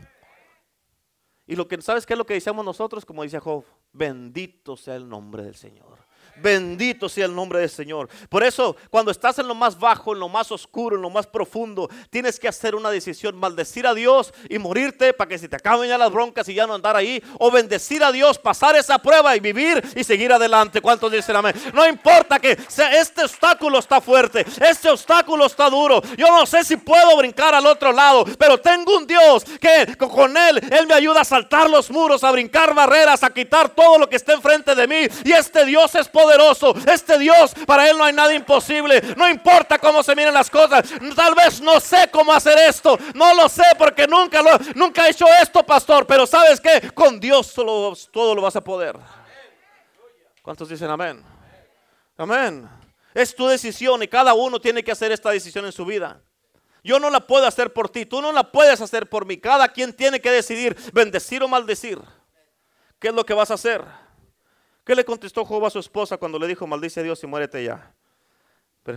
Y lo que sabes qué es lo que decimos nosotros, como dice Job, bendito sea el nombre del Señor. Bendito sea el nombre del Señor. Por eso, cuando estás en lo más bajo, en lo más oscuro, en lo más profundo, tienes que hacer una decisión, maldecir a Dios y morirte para que se te acaben ya las broncas y ya no andar ahí, o bendecir a Dios, pasar esa prueba y vivir y seguir adelante. ¿Cuántos dicen amén? No importa que sea, este obstáculo está fuerte, este obstáculo está duro. Yo no sé si puedo brincar al otro lado, pero tengo un Dios que con él, él me ayuda a saltar los muros, a brincar barreras, a quitar todo lo que está enfrente de mí. Y este Dios es poderoso poderoso. Este Dios, para Él no hay nada imposible. No importa cómo se miren las cosas. Tal vez no sé cómo hacer esto. No lo sé porque nunca, lo, nunca he hecho esto, pastor. Pero sabes que con Dios todo lo vas a poder. ¿Cuántos dicen amén? Amén. Es tu decisión y cada uno tiene que hacer esta decisión en su vida. Yo no la puedo hacer por ti, tú no la puedes hacer por mí. Cada quien tiene que decidir bendecir o maldecir. ¿Qué es lo que vas a hacer? ¿Qué le contestó Job a su esposa cuando le dijo, maldice a Dios y muérete ya?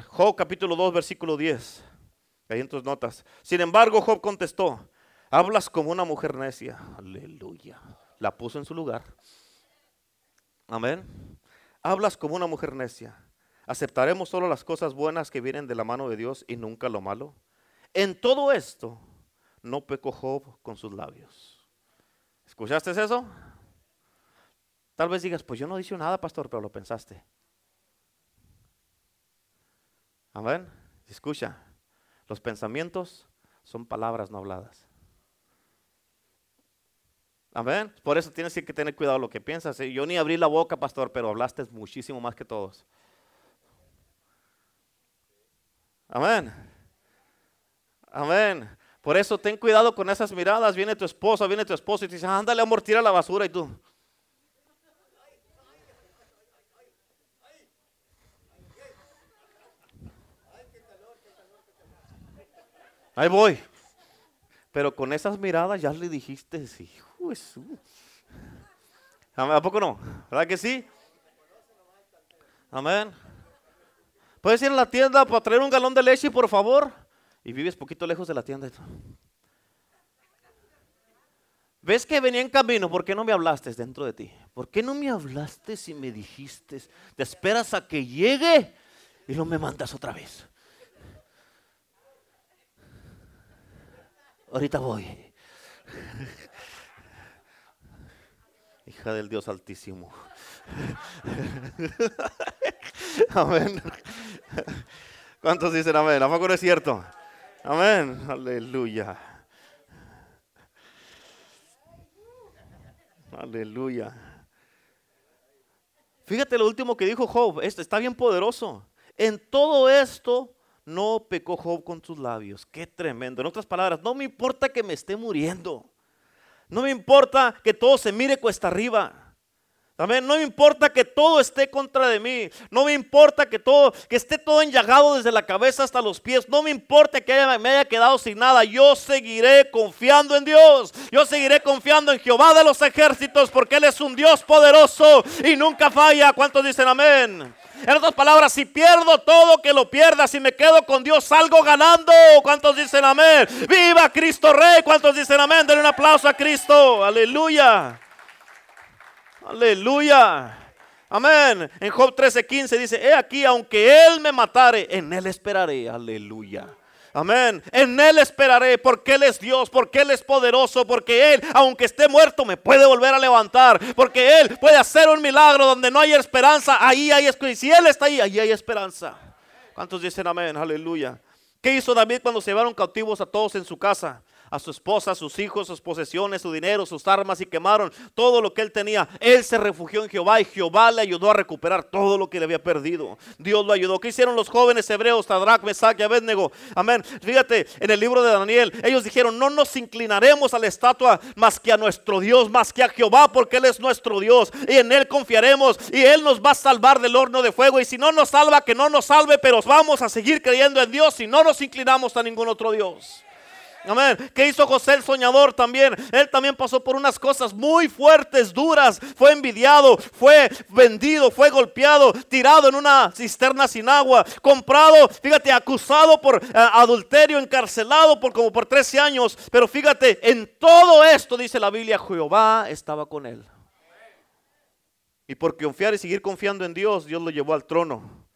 Job capítulo 2, versículo 10. Ahí en tus notas. Sin embargo, Job contestó, hablas como una mujer necia. Aleluya. La puso en su lugar. Amén. Hablas como una mujer necia. ¿Aceptaremos solo las cosas buenas que vienen de la mano de Dios y nunca lo malo? En todo esto no pecó Job con sus labios. ¿Escuchaste eso? Tal vez digas, pues yo no dije nada, pastor, pero lo pensaste. Amén. Escucha, los pensamientos son palabras no habladas. Amén. Por eso tienes que tener cuidado lo que piensas. Yo ni abrí la boca, pastor, pero hablaste muchísimo más que todos. Amén. Amén. Por eso ten cuidado con esas miradas. Viene tu esposa, viene tu esposo y te dice, ándale amor, tira la basura y tú. Ahí voy. Pero con esas miradas ya le dijiste, hijo Jesús. ¿A poco no? ¿Verdad que sí? Amén. Puedes ir a la tienda para traer un galón de leche, por favor. Y vives poquito lejos de la tienda. ¿Ves que venía en camino? ¿Por qué no me hablaste dentro de ti? ¿Por qué no me hablaste si me dijiste? Te esperas a que llegue y no me mandas otra vez. Ahorita voy. Hija del Dios Altísimo. Amén. ¿Cuántos dicen amén? ¿A poco no es cierto? Amén. Aleluya. Aleluya. Fíjate lo último que dijo Job. Este está bien poderoso. En todo esto no pecó Job con sus labios. Qué tremendo. En otras palabras, no me importa que me esté muriendo. No me importa que todo se mire cuesta arriba. Amén. No me importa que todo esté contra de mí. No me importa que todo, que esté todo enllagado desde la cabeza hasta los pies. No me importa que me haya quedado sin nada. Yo seguiré confiando en Dios. Yo seguiré confiando en Jehová de los ejércitos porque Él es un Dios poderoso y nunca falla. ¿Cuántos dicen amén? En otras palabras, si pierdo todo, que lo pierda. Si me quedo con Dios, salgo ganando. ¿Cuántos dicen amén? ¡Viva Cristo Rey! ¿Cuántos dicen amén? Denle un aplauso a Cristo. Aleluya. Aleluya. Amén. En Job 13:15 dice, he aquí, aunque Él me matare, en Él esperaré. Aleluya. Amén. En Él esperaré porque Él es Dios, porque Él es poderoso, porque Él, aunque esté muerto, me puede volver a levantar, porque Él puede hacer un milagro donde no hay esperanza. Ahí hay esperanza. Si Él está ahí, ahí hay esperanza. ¿Cuántos dicen amén? Aleluya. ¿Qué hizo David cuando se llevaron cautivos a todos en su casa? A su esposa, a sus hijos, sus posesiones, su dinero, sus armas y quemaron todo lo que él tenía. Él se refugió en Jehová y Jehová le ayudó a recuperar todo lo que le había perdido. Dios lo ayudó. ¿Qué hicieron los jóvenes hebreos, Tadrak, Mesach y Abednego? Amén. Fíjate, en el libro de Daniel, ellos dijeron, no nos inclinaremos a la estatua más que a nuestro Dios, más que a Jehová, porque Él es nuestro Dios y en Él confiaremos y Él nos va a salvar del horno de fuego. Y si no nos salva, que no nos salve, pero vamos a seguir creyendo en Dios y no nos inclinamos a ningún otro Dios. Amén. ¿Qué hizo José el soñador también? Él también pasó por unas cosas muy fuertes, duras. Fue envidiado, fue vendido, fue golpeado, tirado en una cisterna sin agua, comprado, fíjate, acusado por eh, adulterio, encarcelado por como por 13 años. Pero fíjate, en todo esto dice la Biblia, Jehová estaba con él. Y por confiar y seguir confiando en Dios, Dios lo llevó al trono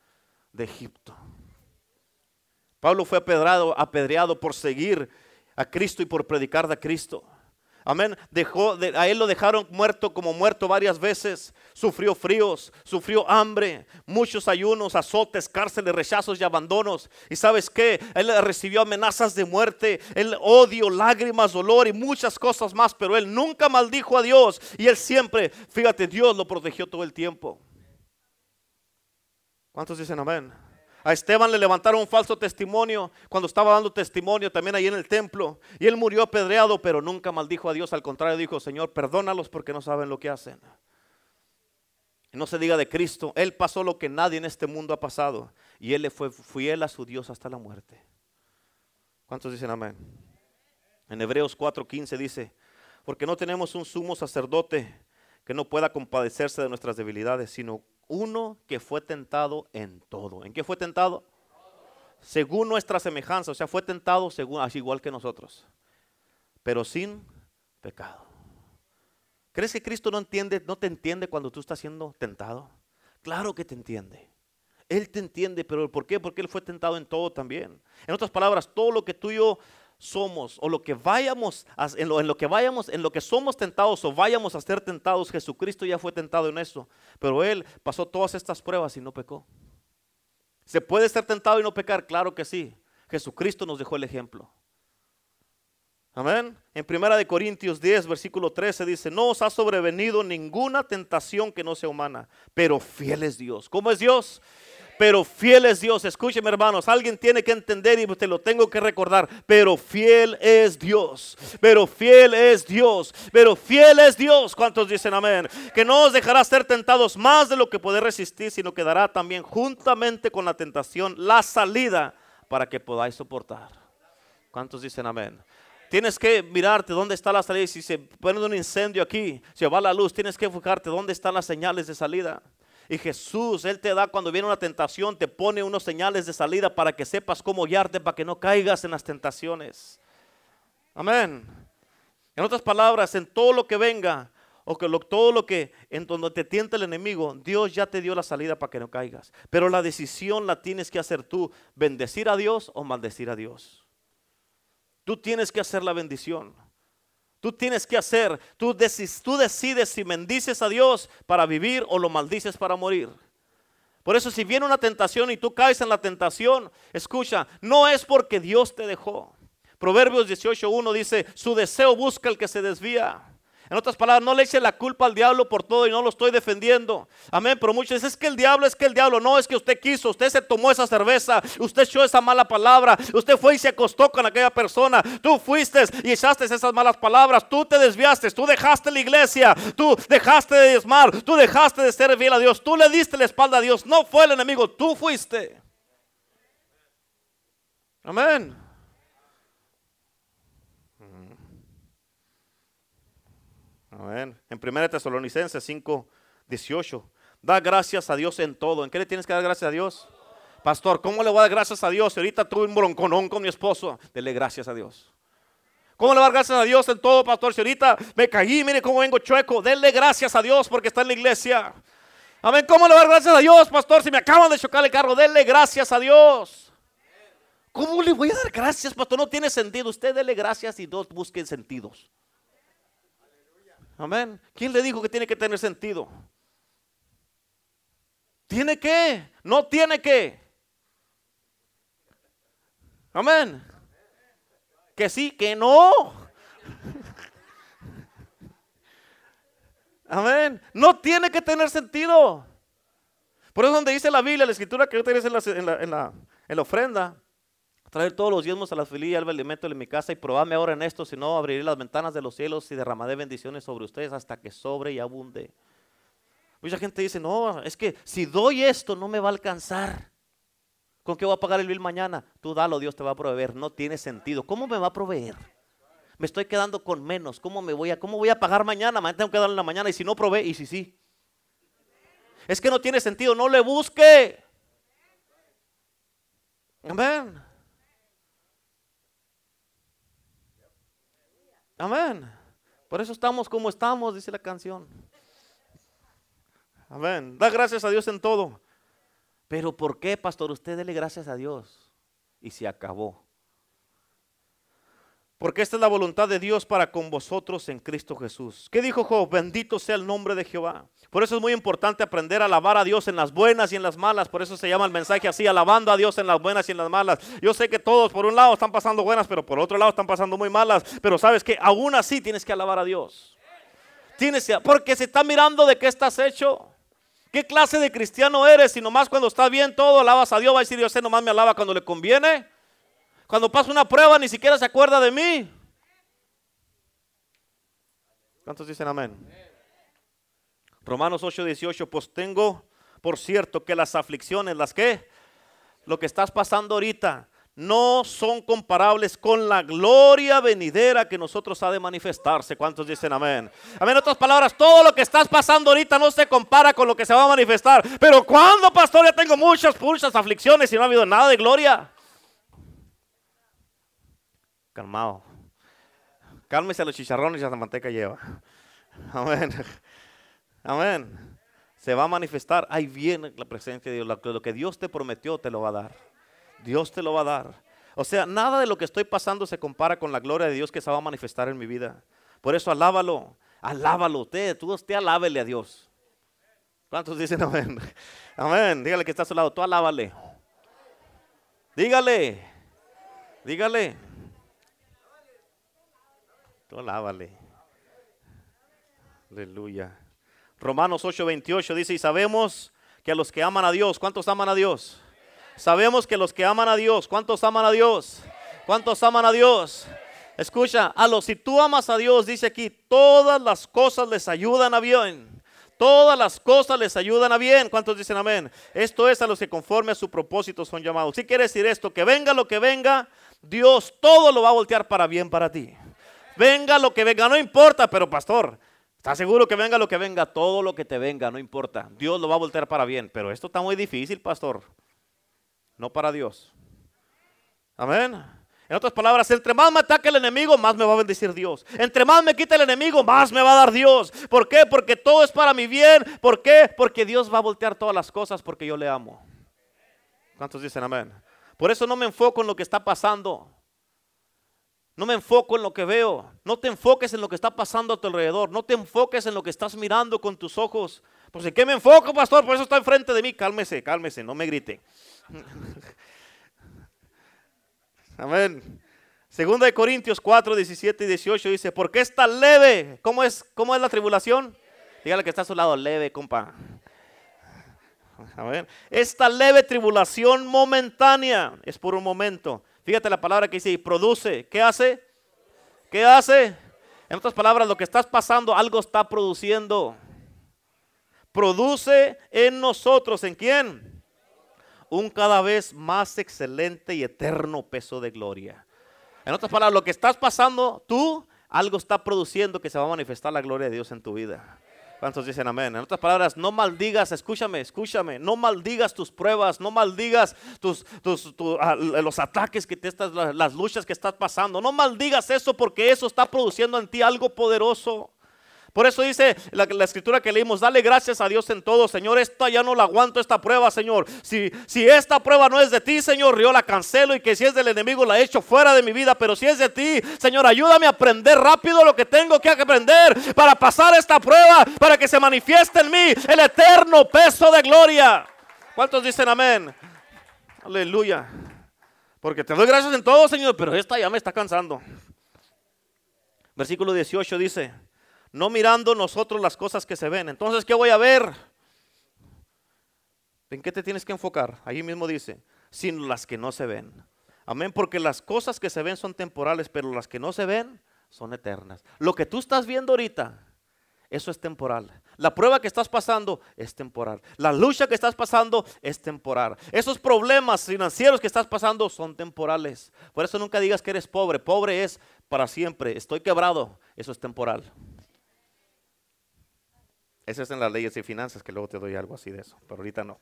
de Egipto. Pablo fue apedreado, apedreado por seguir a Cristo y por predicar de Cristo. Amén. Dejó, a él lo dejaron muerto como muerto varias veces. Sufrió fríos, sufrió hambre, muchos ayunos, azotes, cárceles, rechazos y abandonos. Y sabes qué? Él recibió amenazas de muerte, el odio, lágrimas, dolor y muchas cosas más. Pero él nunca maldijo a Dios. Y él siempre, fíjate, Dios lo protegió todo el tiempo. ¿Cuántos dicen amén? A Esteban le levantaron un falso testimonio cuando estaba dando testimonio también ahí en el templo. Y él murió apedreado, pero nunca maldijo a Dios. Al contrario, dijo, Señor, perdónalos porque no saben lo que hacen. No se diga de Cristo, Él pasó lo que nadie en este mundo ha pasado. Y Él le fue fiel a su Dios hasta la muerte. ¿Cuántos dicen amén? En Hebreos 4:15 dice, porque no tenemos un sumo sacerdote que no pueda compadecerse de nuestras debilidades, sino uno que fue tentado en todo. ¿En qué fue tentado? Según nuestra semejanza, o sea, fue tentado según, así igual que nosotros, pero sin pecado. ¿Crees que Cristo no entiende, no te entiende cuando tú estás siendo tentado? Claro que te entiende. Él te entiende, pero ¿por qué? Porque Él fue tentado en todo también. En otras palabras, todo lo que tú y yo somos o lo que vayamos en lo, en lo que vayamos, en lo que somos tentados o vayamos a ser tentados, Jesucristo ya fue tentado en eso, pero él pasó todas estas pruebas y no pecó. ¿Se puede ser tentado y no pecar? Claro que sí. Jesucristo nos dejó el ejemplo. Amén. En Primera de Corintios 10, versículo 13 dice, no os ha sobrevenido ninguna tentación que no sea humana, pero fiel es Dios. ¿Cómo es Dios? Pero fiel es Dios. Escúcheme hermanos, alguien tiene que entender y te lo tengo que recordar. Pero fiel es Dios. Pero fiel es Dios. Pero fiel es Dios. ¿Cuántos dicen amén? Que no os dejará ser tentados más de lo que poder resistir, sino que dará también juntamente con la tentación la salida para que podáis soportar. ¿Cuántos dicen amén? Tienes que mirarte dónde está la salida. Si se pone un incendio aquí, se va la luz, tienes que enfocarte dónde están las señales de salida. Y Jesús, Él te da cuando viene una tentación, te pone unos señales de salida para que sepas cómo guiarte, para que no caigas en las tentaciones. Amén. En otras palabras, en todo lo que venga, o que todo lo que en donde te tienta el enemigo, Dios ya te dio la salida para que no caigas. Pero la decisión la tienes que hacer tú, bendecir a Dios o maldecir a Dios. Tú tienes que hacer la bendición. Tú tienes que hacer, tú, tú decides si bendices a Dios para vivir o lo maldices para morir. Por eso si viene una tentación y tú caes en la tentación, escucha, no es porque Dios te dejó. Proverbios 18.1 dice, su deseo busca el que se desvía. En otras palabras, no le eche la culpa al diablo por todo y no lo estoy defendiendo. Amén. Pero muchos dicen, es que el diablo, es que el diablo. No, es que usted quiso, usted se tomó esa cerveza, usted echó esa mala palabra, usted fue y se acostó con aquella persona. Tú fuiste y echaste esas malas palabras, tú te desviaste, tú dejaste la iglesia, tú dejaste de desmar, tú dejaste de ser fiel a Dios, tú le diste la espalda a Dios. No fue el enemigo, tú fuiste. Amén. En 1 Tesalonicenses 5, 18. Da gracias a Dios en todo. ¿En qué le tienes que dar gracias a Dios? Pastor, ¿cómo le voy a dar gracias a Dios? ahorita tuve un bronconón con mi esposo. Dele gracias a Dios. ¿Cómo le voy a dar gracias a Dios en todo, pastor? Si ahorita me caí, mire cómo vengo chueco. Dele gracias a Dios porque está en la iglesia. Amén. ¿Cómo le voy a dar gracias a Dios, pastor? Si me acaban de chocar el carro, dele gracias a Dios. ¿Cómo le voy a dar gracias, pastor? No tiene sentido. Usted dele gracias y dos busquen sentidos. Amén. ¿Quién le dijo que tiene que tener sentido? ¿Tiene que? No tiene que. Amén. Que sí, que no. Amén. No tiene que tener sentido. Por eso donde dice la Biblia, la escritura que yo en la, en la, en la ofrenda, traer todos los diezmos a la filía, al alimento en mi casa y probadme ahora en esto, si no abriré las ventanas de los cielos y derramaré bendiciones sobre ustedes hasta que sobre y abunde. Mucha gente dice, no, es que si doy esto no me va a alcanzar. ¿Con qué voy a pagar el bill mañana? Tú dalo, Dios te va a proveer. No tiene sentido. ¿Cómo me va a proveer? Me estoy quedando con menos. ¿Cómo me voy a, cómo voy a pagar mañana? Mañana tengo que darle en la mañana y si no provee y si sí. Es que no tiene sentido. No le busque. Amén. Amén. Por eso estamos como estamos, dice la canción. Amén. Da gracias a Dios en todo. Pero ¿por qué, pastor? Usted dele gracias a Dios. Y se acabó. Porque esta es la voluntad de Dios para con vosotros en Cristo Jesús. ¿Qué dijo Job? Bendito sea el nombre de Jehová. Por eso es muy importante aprender a alabar a Dios en las buenas y en las malas. Por eso se llama el mensaje así, alabando a Dios en las buenas y en las malas. Yo sé que todos por un lado están pasando buenas, pero por otro lado están pasando muy malas. Pero sabes que aún así tienes que alabar a Dios. Tienes que, porque se está mirando de qué estás hecho. ¿Qué clase de cristiano eres? Si nomás cuando está bien todo alabas a Dios, va a decir Dios, nomás me alaba cuando le conviene. Cuando pasa una prueba ni siquiera se acuerda de mí. ¿Cuántos dicen amén? Romanos 8, 18, pues tengo por cierto que las aflicciones, las que, lo que estás pasando ahorita, no son comparables con la gloria venidera que nosotros ha de manifestarse. ¿Cuántos dicen amén? Amén. En otras palabras, todo lo que estás pasando ahorita no se compara con lo que se va a manifestar. Pero cuando, pastor, ya tengo muchas, muchas aflicciones y no ha habido nada de gloria calmado. Cálmese a los chicharrones y a la manteca lleva. Amén. Amén. Se va a manifestar. Ahí viene la presencia de Dios. Lo que Dios te prometió te lo va a dar. Dios te lo va a dar. O sea, nada de lo que estoy pasando se compara con la gloria de Dios que se va a manifestar en mi vida. Por eso alábalo, alábalo usted, tú usted alábele a Dios. ¿Cuántos dicen amén? Amén. Dígale que está a su lado, tú alábale. Dígale, dígale. Tú. Aleluya. Romanos 8:28 dice, y sabemos que a los que aman a Dios, ¿cuántos aman a Dios? Sabemos que los que aman a Dios, ¿cuántos aman a Dios? ¿Cuántos aman a Dios? Escucha, a los si tú amas a Dios, dice aquí, todas las cosas les ayudan a bien. Todas las cosas les ayudan a bien. ¿Cuántos dicen amén? Esto es a los que conforme a su propósito son llamados. Si quiere decir esto, que venga lo que venga, Dios todo lo va a voltear para bien para ti. Venga lo que venga, no importa, pero pastor, ¿Estás seguro que venga lo que venga? Todo lo que te venga, no importa. Dios lo va a voltear para bien. Pero esto está muy difícil, pastor. No para Dios. Amén. En otras palabras, entre más me ataque el enemigo, más me va a bendecir Dios. Entre más me quite el enemigo, más me va a dar Dios. ¿Por qué? Porque todo es para mi bien. ¿Por qué? Porque Dios va a voltear todas las cosas porque yo le amo. ¿Cuántos dicen amén? Por eso no me enfoco en lo que está pasando. No me enfoco en lo que veo. No te enfoques en lo que está pasando a tu alrededor. No te enfoques en lo que estás mirando con tus ojos. Pues en qué me enfoco, pastor, por eso está enfrente de mí. Cálmese, cálmese, no me grite. Amén. Segunda de Corintios 4, 17 y 18 dice, ¿por qué es tan leve? ¿Cómo es, cómo es la tribulación? Dígale que está a su lado, leve, compa. Amén. Esta leve tribulación momentánea es por un momento Fíjate la palabra que dice, produce. ¿Qué hace? ¿Qué hace? En otras palabras, lo que estás pasando, algo está produciendo. Produce en nosotros, ¿en quién? Un cada vez más excelente y eterno peso de gloria. En otras palabras, lo que estás pasando, tú, algo está produciendo que se va a manifestar la gloria de Dios en tu vida. ¿Cuántos dicen amén? En otras palabras, no maldigas, escúchame, escúchame, no maldigas tus pruebas, no maldigas tus, ah, los ataques que te estás, las luchas que estás pasando. No maldigas eso porque eso está produciendo en ti algo poderoso. Por eso dice la, escritura que leímos, dale gracias a Dios en todo, Señor, esta ya no la aguanto, esta prueba, Señor. Si, si esta prueba no es de ti, Señor, yo la cancelo y que si es del enemigo la echo fuera de mi vida, pero si es de ti, Señor, ayúdame a aprender rápido lo que tengo que aprender para pasar esta prueba, para que se manifieste en mí el eterno peso de gloria. ¿Cuántos dicen amén? Aleluya. Porque te doy gracias en todo, Señor, pero esta ya me está cansando. Versículo 18 dice, no mirando nosotros las cosas que se ven. Entonces, ¿qué voy a ver? ¿En qué te tienes que enfocar? Ahí mismo dice, sino las que no se ven. Amén, porque las cosas que se ven son temporales, pero las que no se ven son eternas. Lo que tú estás viendo ahorita, eso es temporal. La prueba que estás pasando es temporal. La lucha que estás pasando es temporal. Esos problemas financieros que estás pasando son temporales. Por eso nunca digas que eres pobre. Pobre es para siempre. Estoy quebrado. Eso es temporal. Es en las leyes de finanzas, que luego te doy algo así de eso, pero ahorita no.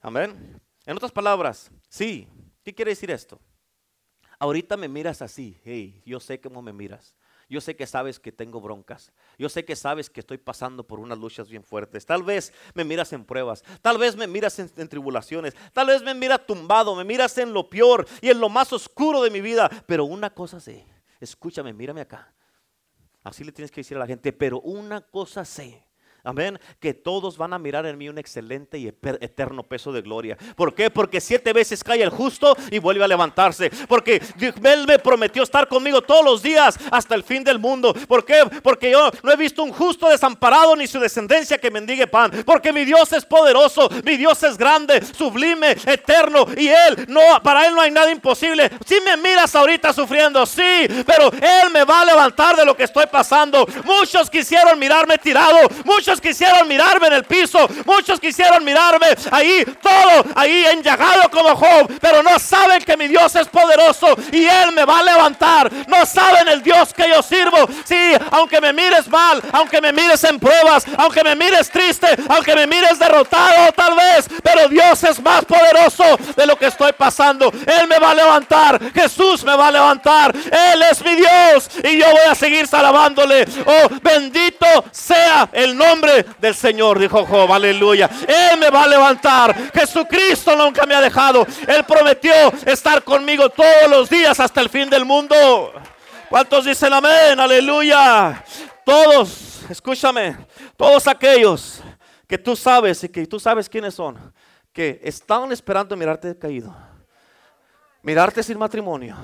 Amén. En otras palabras, sí. ¿Qué quiere decir esto? Ahorita me miras así, hey, yo sé cómo me miras. Yo sé que sabes que tengo broncas. Yo sé que sabes que estoy pasando por unas luchas bien fuertes. Tal vez me miras en pruebas. Tal vez me miras en, en, tribulaciones. Tal vez me miras tumbado. Me miras en lo peor y en lo más oscuro de mi vida. Pero una cosa sé. Escúchame, mírame acá. Así le tienes que decir a la gente. Pero una cosa sé Amén. Que todos van a mirar en mí un excelente y eterno peso de gloria. ¿Por qué? Porque siete veces cae el justo y vuelve a levantarse. Porque Él me prometió estar conmigo todos los días hasta el fin del mundo. ¿Por qué? Porque yo no he visto un justo desamparado ni su descendencia que mendigue pan. Porque mi Dios es poderoso, mi Dios es grande, sublime, eterno. Y Él, no, para Él no hay nada imposible. Si me miras ahorita sufriendo, sí, pero Él me va a levantar de lo que estoy pasando. Muchos quisieron mirarme tirado. Muchos quisieron mirarme en el piso, muchos quisieron mirarme ahí todo, ahí enllagado como Job, pero no saben que mi Dios es poderoso y Él me va a levantar. No saben el Dios que yo sirvo. Sí, aunque me mires mal, aunque me mires en pruebas, aunque me mires triste, aunque me mires derrotado tal vez, pero Dios es más poderoso de lo que estoy pasando. Él me va a levantar, Jesús me va a levantar. Él es mi Dios y yo voy a seguir alabándole. Oh, bendito sea el nombre del Señor, dijo Job, aleluya. Él me va a levantar. Jesucristo nunca me ha dejado. Él prometió estar conmigo todos los días hasta el fin del mundo. ¿Cuántos dicen amén? Aleluya. Todos, escúchame, todos aquellos que tú sabes y que tú sabes quiénes son, que estaban esperando mirarte caído, mirarte sin matrimonio,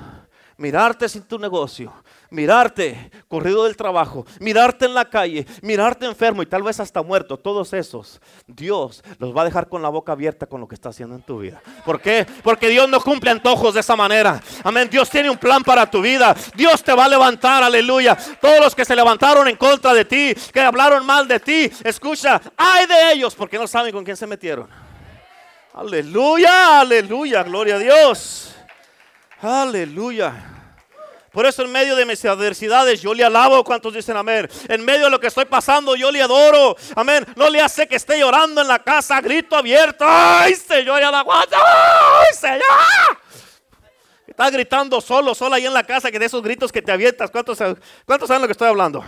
mirarte sin tu negocio, mirarte corrido del trabajo, mirarte en la calle, mirarte enfermo y tal vez hasta muerto, todos esos, Dios los va a dejar con la boca abierta con lo que está haciendo en tu vida. ¿Por qué? Porque Dios no cumple antojos de esa manera. Amén. Dios tiene un plan para tu vida. Dios te va a levantar, aleluya. Todos los que se levantaron en contra de ti, que hablaron mal de ti, escucha, hay de ellos porque no saben con quién se metieron. Aleluya, aleluya, gloria a Dios. Aleluya. Por eso en medio de mis adversidades yo le alabo. ¿Cuántos dicen amén? En medio de lo que estoy pasando yo le adoro. Amén. No le hace que esté llorando en la casa, grito abierto. ¡Ay, Señor, ya la! ¡Ay, Señor! Estás gritando solo, sola ahí en la casa, que de esos gritos que te avientas. ¿Cuántos, cuántos saben lo que estoy hablando?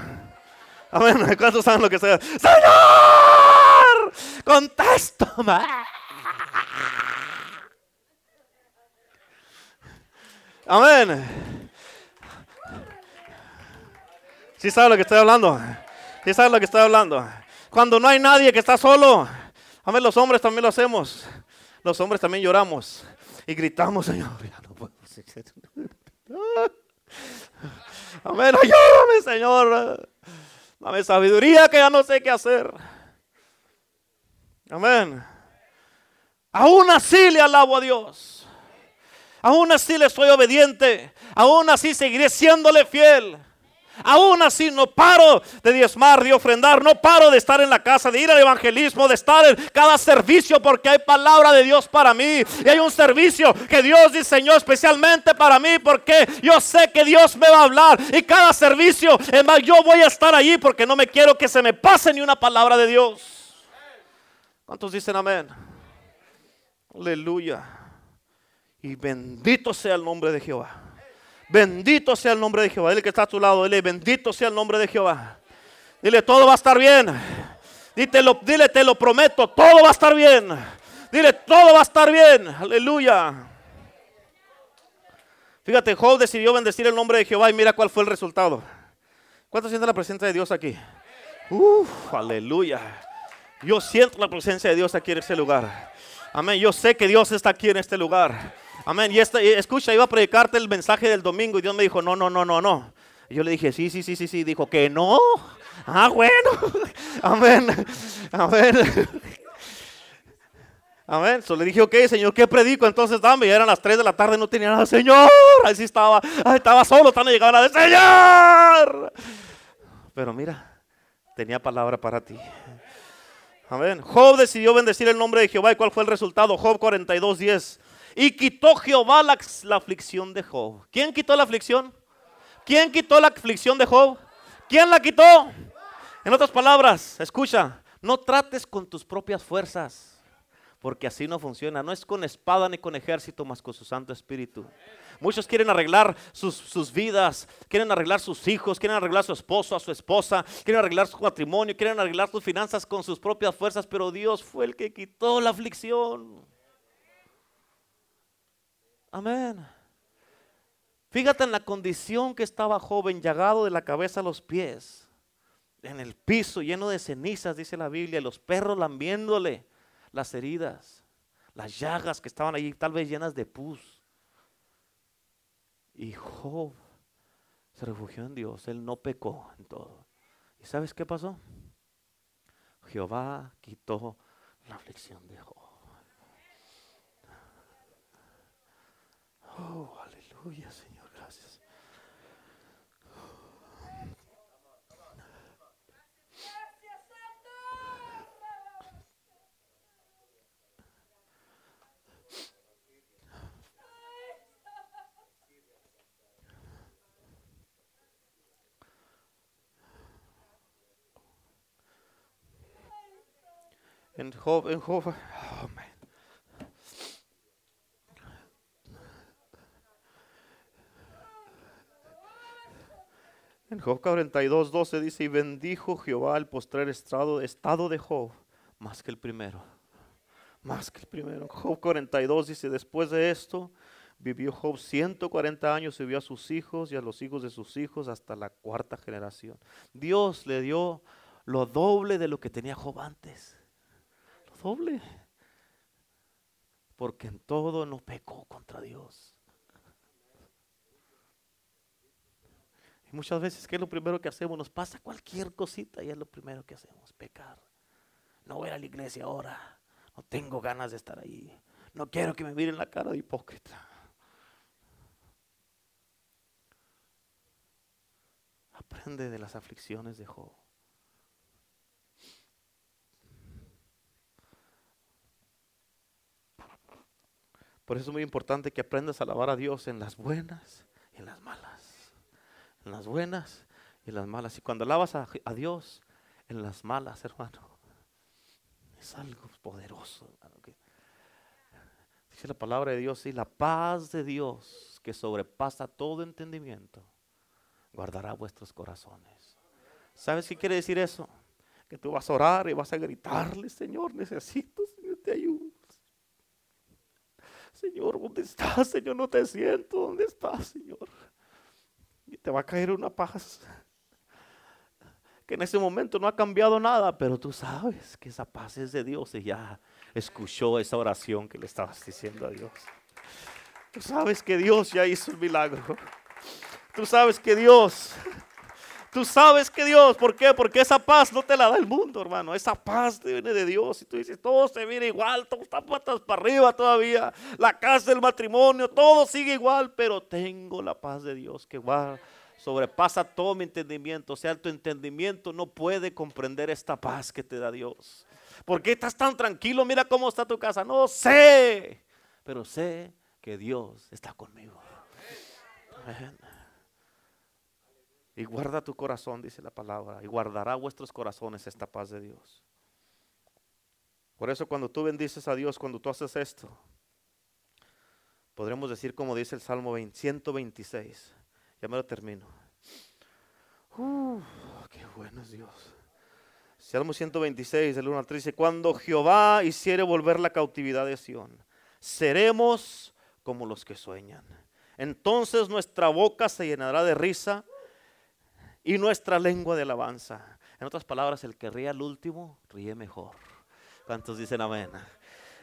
Amén. ¿Cuántos saben lo que estoy hablando? ¡Señor! ¡Contéstame! Amén. ¿Sí sabe lo que estoy hablando? ¿Sí sabe lo que estoy hablando? Cuando no hay nadie que está solo. Amén, los hombres también lo hacemos. Los hombres también lloramos y gritamos, Señor. Amén, ayúdame, Señor. Dame sabiduría que ya no sé qué hacer. Amén. Aún así le alabo a Dios. Aún así le soy obediente. Aún así seguiré siéndole fiel. Aún así no paro de diezmar, de ofrendar, no paro de estar en la casa, de ir al evangelismo, de estar en cada servicio porque hay palabra de Dios para mí. Y hay un servicio que Dios diseñó especialmente para mí porque yo sé que Dios me va a hablar. Y cada servicio, es más, yo voy a estar allí porque no me quiero que se me pase ni una palabra de Dios. ¿Cuántos dicen amén? Aleluya. Y bendito sea el nombre de Jehová. Bendito sea el nombre de Jehová. Dile que está a tu lado. Dile, bendito sea el nombre de Jehová. Dile, todo va a estar bien. Dile, dile, te lo prometo, todo va a estar bien. Dile, todo va a estar bien. Aleluya. Fíjate, Job decidió bendecir el nombre de Jehová y mira cuál fue el resultado. ¿Cuánto siente la presencia de Dios aquí? Uf, aleluya. Yo siento la presencia de Dios aquí en este lugar. Amén. Yo sé que Dios está aquí en este lugar. Amén. Y esta, escucha, iba a predicarte el mensaje del domingo y Dios me dijo, no, no, no, no, no. Y yo le dije, sí, sí, sí, sí, sí. Dijo que no. Ah, bueno. Amén. Amén. Amén. So le dije, ok, Señor, ¿qué predico? Entonces dame. Y eran las 3 de la tarde, no tenía nada. Señor, así estaba. estaba solo, tan llegaba la de Señor. Pero mira, tenía palabra para ti. Amén. Job decidió bendecir el nombre de Jehová. ¿Y cuál fue el resultado? Job 42, 10. Y quitó Jehová la, aflicción de Job. ¿Quién quitó la aflicción? ¿Quién quitó la aflicción de Job? ¿Quién la quitó? En otras palabras, escucha, no trates con tus propias fuerzas, porque así no funciona. No es con espada ni con ejército, más con su Santo Espíritu. Muchos quieren arreglar sus, sus, vidas, quieren arreglar sus hijos, quieren arreglar a su esposo, a su esposa, quieren arreglar su matrimonio, quieren arreglar sus finanzas con sus propias fuerzas, pero Dios fue el que quitó la aflicción. Amén. Fíjate en la condición que estaba joven, llagado de la cabeza a los pies, en el piso lleno de cenizas, dice la Biblia, los perros lambiéndole las heridas, las llagas que estaban allí, tal vez llenas de pus. Y Job se refugió en Dios, él no pecó en todo. ¿Y sabes qué pasó? Jehová quitó la aflicción de Job. Oh, aleluya, Señor, gracias. En Job, en Job, oh, En Job 42, 12 dice, y bendijo Jehová el postrer estado, estado de Job más que el primero. Más que el primero. Job 42 dice, después de esto, vivió Job 140 años y vio a sus hijos y a los hijos de sus hijos hasta la cuarta generación. Dios le dio lo doble de lo que tenía Job antes. Lo doble. Porque en todo no pecó contra Dios. Y muchas veces, ¿qué es lo primero que hacemos? Nos pasa cualquier cosita y es lo primero que hacemos, pecar. No voy a la iglesia ahora. No tengo ganas de estar ahí. No quiero que me miren la cara de hipócrita. Aprende de las aflicciones de Job. Por eso es muy importante que aprendas a alabar a Dios en las buenas y en las malas. En las buenas y en las malas. Y cuando alabas a, Dios en las malas, hermano, es algo poderoso. Hermano, dice la palabra de Dios y la paz de Dios que sobrepasa todo entendimiento guardará vuestros corazones. ¿Sabes qué quiere decir eso? Que tú vas a orar y vas a gritarle, Señor, necesito, Señor, te ayudo. Señor, ¿dónde estás? Señor, no te siento. ¿Dónde estás, Señor? Te va a caer una paz. Que en ese momento no ha cambiado nada, pero tú sabes que esa paz es de Dios y ya escuchó esa oración que le estabas diciendo a Dios. Tú sabes que Dios ya hizo el milagro. Tú sabes que Dios, tú sabes que Dios, ¿por qué? Porque esa paz no te la da el mundo, hermano. Esa paz viene de Dios. Y tú dices, todo se viene igual, todo está patas para arriba todavía. La casa, el matrimonio, todo sigue igual, pero tengo la paz de Dios que va sobrepasa todo mi entendimiento. O sea, tu entendimiento no puede comprender esta paz que te da Dios. ¿Por qué estás tan tranquilo? Mira cómo está tu casa. No sé, pero sé que Dios está conmigo. Amén. Y guarda tu corazón, dice la palabra, y guardará vuestros corazones esta paz de Dios. Por eso cuando tú bendices a Dios, cuando tú haces esto, podremos decir como dice el Salmo 126. Ya me lo termino. Uh, qué bueno es Dios. Salmo 126, del 1 al 3 dice, cuando Jehová hiciere volver la cautividad de Sión, seremos como los que sueñan. Entonces nuestra boca se llenará de risa y nuestra lengua de alabanza. En otras palabras, el que ríe al último, ríe mejor. ¿Cuántos dicen amén?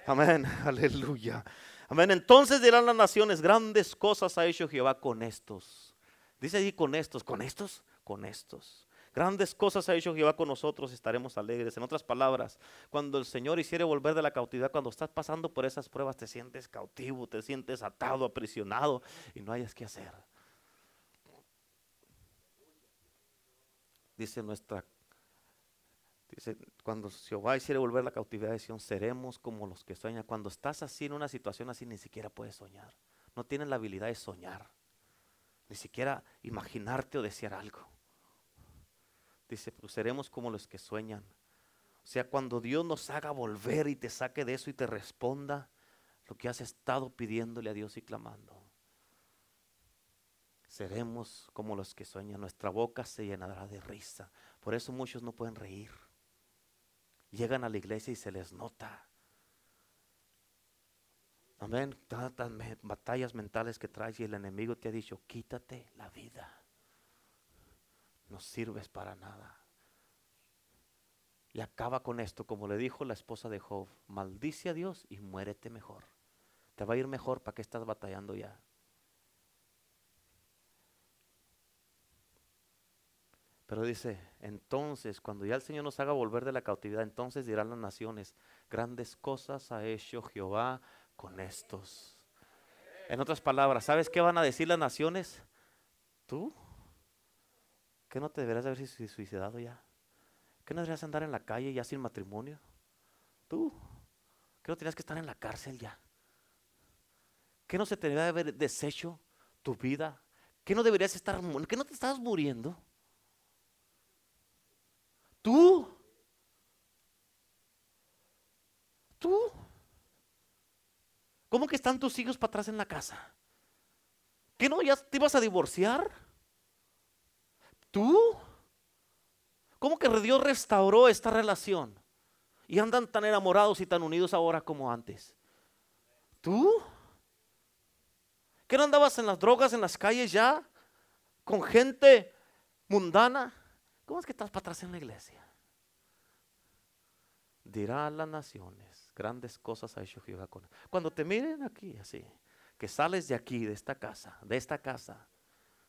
Amén, aleluya. Amén. Entonces dirán las naciones, grandes cosas ha hecho Jehová con estos. Dice ahí con estos, con estos, con estos. Grandes cosas ha hecho Jehová con nosotros, estaremos alegres. En otras palabras, cuando el Señor hiciere volver de la cautividad, cuando estás pasando por esas pruebas, te sientes cautivo, te sientes atado, aprisionado y no hayas que hacer. Dice nuestra, dice, cuando Jehová hiciera volver la cautividad de seremos como los que sueñan. Cuando estás así en una situación así, ni siquiera puedes soñar. No tienes la habilidad de soñar, ni siquiera imaginarte o desear algo. Dice, pues seremos como los que sueñan. O sea, cuando Dios nos haga volver y te saque de eso y te responda lo que has estado pidiéndole a Dios y clamando seremos como los que sueñan, nuestra boca se llenará de risa. Por eso muchos no pueden reír. Llegan a la iglesia y se les nota. Amén. Tantas batallas mentales que traes y el enemigo te ha dicho, quítate la vida. No sirves para nada. Y acaba con esto, como le dijo la esposa de Job, maldice a Dios y muérete mejor. Te va a ir mejor para que estás batallando ya. Pero dice, entonces, cuando ya el Señor nos haga volver de la cautividad, entonces dirán las naciones, grandes cosas ha hecho Jehová con estos. En otras palabras, ¿sabes qué van a decir las naciones? ¿Tú? ¿Qué no te deberías haber suicidado ya? ¿Qué no deberías andar en la calle ya sin matrimonio? ¿Tú? ¿Qué no tenías que estar en la cárcel ya? ¿Qué no se te debería haber deshecho tu vida? ¿Qué no deberías estar, qué no te estabas muriendo? Tú. Tú. ¿Cómo que están tus hijos para atrás en la casa? ¿Que no? ¿Ya te ibas a divorciar? ¿Tú? ¿Cómo que Dios restauró esta relación? Y andan tan enamorados y tan unidos ahora como antes. ¿Tú? ¿Que no andabas en las drogas en las calles ya? ¿Con gente mundana? ¿Cómo es que estás para atrás en la iglesia? Dirá a las naciones, grandes cosas ha hecho Jehová con Cuando te miren aquí así, que sales de aquí, de esta casa, de esta casa,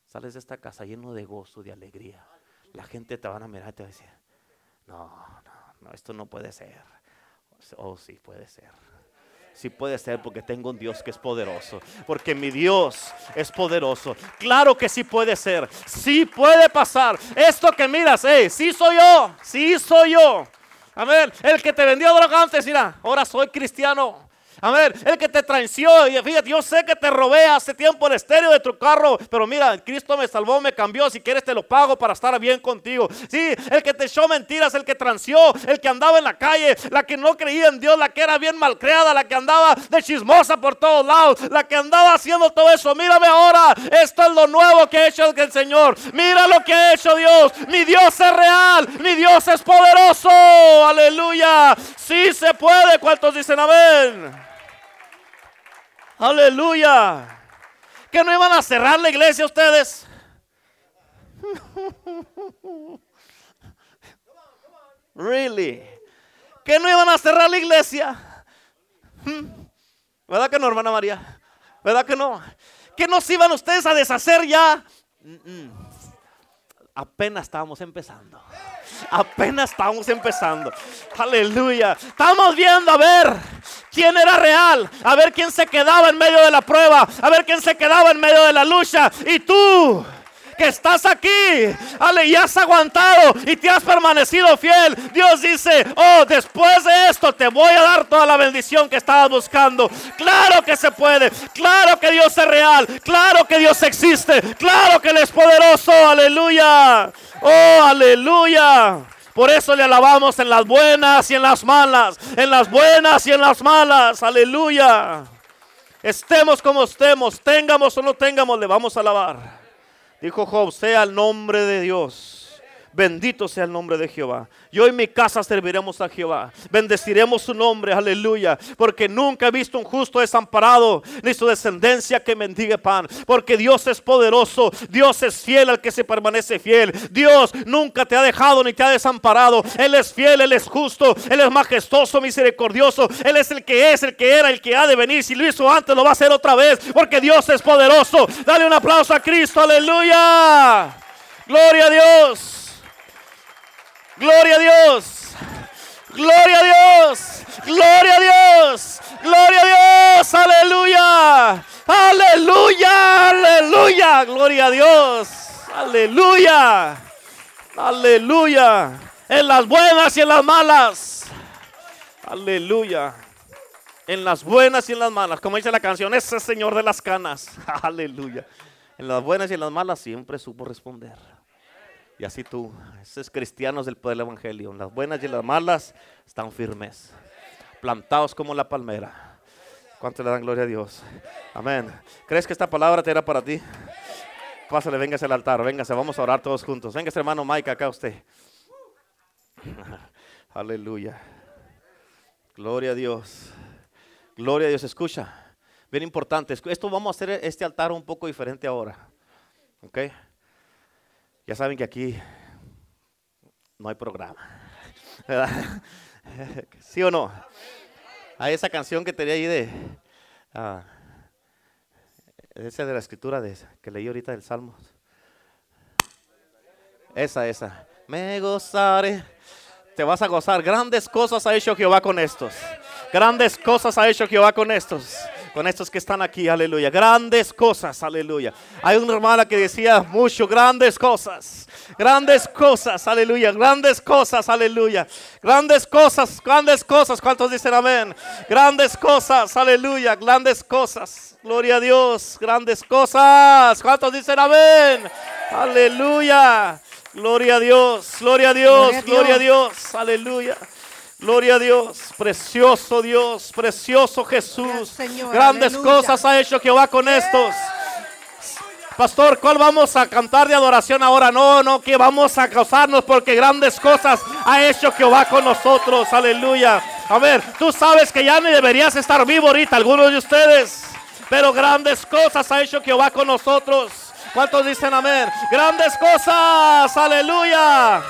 sales de esta casa lleno de gozo, de alegría. La gente te van a mirar y te va a decir, no, no, no, esto no puede ser. Oh, sí, puede ser. Sí puede ser porque tengo un Dios que es poderoso. Porque mi Dios es poderoso. Claro que sí puede ser. Sí puede pasar. Esto que miras, eh, sí soy yo. Sí soy yo. A ver, el que te vendió droga antes, mira, ahora soy cristiano. A ver, el que te traicionó, y fíjate, yo sé que te robé hace tiempo el estéreo de tu carro, pero mira, Cristo me salvó, me cambió, si quieres te lo pago para estar bien contigo. Sí, el que te echó mentiras, el que transió, el que andaba en la calle, la que no creía en Dios, la que era bien malcriada, la que andaba de chismosa por todos lados, la que andaba haciendo todo eso. Mírame ahora, esto es lo nuevo que ha hecho el Señor. Mira lo que ha hecho Dios. Mi Dios es real, mi Dios es poderoso. Aleluya. Sí se puede. ¿Cuántos dicen amén? Aleluya. ¿Que no iban a cerrar la iglesia ustedes? Really? ¿Que no iban a cerrar la iglesia? ¿Verdad que no, hermana María? ¿Verdad que no? ¿Que no se iban ustedes a deshacer ya? Apenas estábamos empezando. Apenas estábamos empezando. Aleluya. Estamos viendo a ver quién era real, a ver quién se quedaba en medio de la prueba, a ver quién se quedaba en medio de la lucha. Y tú que estás aquí, ale, y has aguantado y te has permanecido fiel. Dios dice, oh, después de esto te voy a dar toda la bendición que estabas buscando. Claro que se puede, claro que Dios es real, claro que Dios existe, claro que Él es poderoso, aleluya. Oh, aleluya. Por eso le alabamos en las buenas y en las malas. En las buenas y en las malas. Aleluya. Estemos como estemos, tengamos o no tengamos, le vamos a alabar. Dijo Job, sea el nombre de Dios. Bendito sea el nombre de Jehová. Yo en mi casa serviremos a Jehová. Bendeciremos su nombre, aleluya. Porque nunca he visto un justo desamparado, ni su descendencia que mendigue pan. Porque Dios es poderoso. Dios es fiel al que se permanece fiel. Dios nunca te ha dejado ni te ha desamparado. Él es fiel, Él es justo, Él es majestuoso, misericordioso. Él es el que es, el que era, el que ha de venir. Si lo hizo antes, lo va a hacer otra vez. Porque Dios es poderoso. Dale un aplauso a Cristo, aleluya. Gloria a Dios. Gloria a Dios. Gloria a Dios. Gloria a Dios. Gloria a Dios. Aleluya. Aleluya. Aleluya. Gloria a Dios. Aleluya. Aleluya. En las buenas y en las malas. Aleluya. En las buenas y en las malas. Como dice la canción, ese Señor de las canas. Aleluya. En las buenas y en las malas siempre supo responder. Y así tú, esos cristianos del poder del Evangelio, las buenas y las malas están firmes, plantados como la palmera. ¿Cuánto le dan gloria a Dios? Amén. ¿Crees que esta palabra te era para ti? Pásale, véngase al altar, véngase, vamos a orar todos juntos. Véngase, hermano Mike, acá usted. Aleluya. Gloria a Dios. Gloria a Dios. Escucha, bien importante. Esto vamos a hacer este altar un poco diferente ahora. ¿Ok? Ya saben que aquí no hay programa. ¿Sí o no? Hay esa canción que tenía ahí de... Uh, esa de la escritura que leí ahorita del Salmo. Esa, esa. Me gozaré. Te vas a gozar. Grandes cosas ha hecho Jehová con estos. Grandes cosas ha hecho Jehová con estos con estos que están aquí, aleluya. Grandes cosas, aleluya. Hay una hermana que decía mucho, grandes cosas, grandes cosas, aleluya, grandes cosas, aleluya. Grandes cosas, grandes cosas. ¿Cuántos dicen amén? Grandes cosas, aleluya, grandes cosas. Gloria a Dios, grandes cosas. ¿Cuántos dicen amén? Aleluya. Gloria a Dios, gloria a Dios, gloria a Dios, aleluya. Gloria a Dios, precioso Dios, precioso Jesús. Grandes cosas ha hecho Jehová con estos. Pastor, ¿cuál vamos a cantar de adoración ahora? No, no, que vamos a causarnos porque grandes cosas ha hecho Jehová con nosotros. Aleluya. A ver, tú sabes que ya ni deberías estar vivo ahorita, algunos de ustedes. Pero grandes cosas ha hecho Jehová con nosotros. ¿Cuántos dicen amén? Grandes cosas. Aleluya.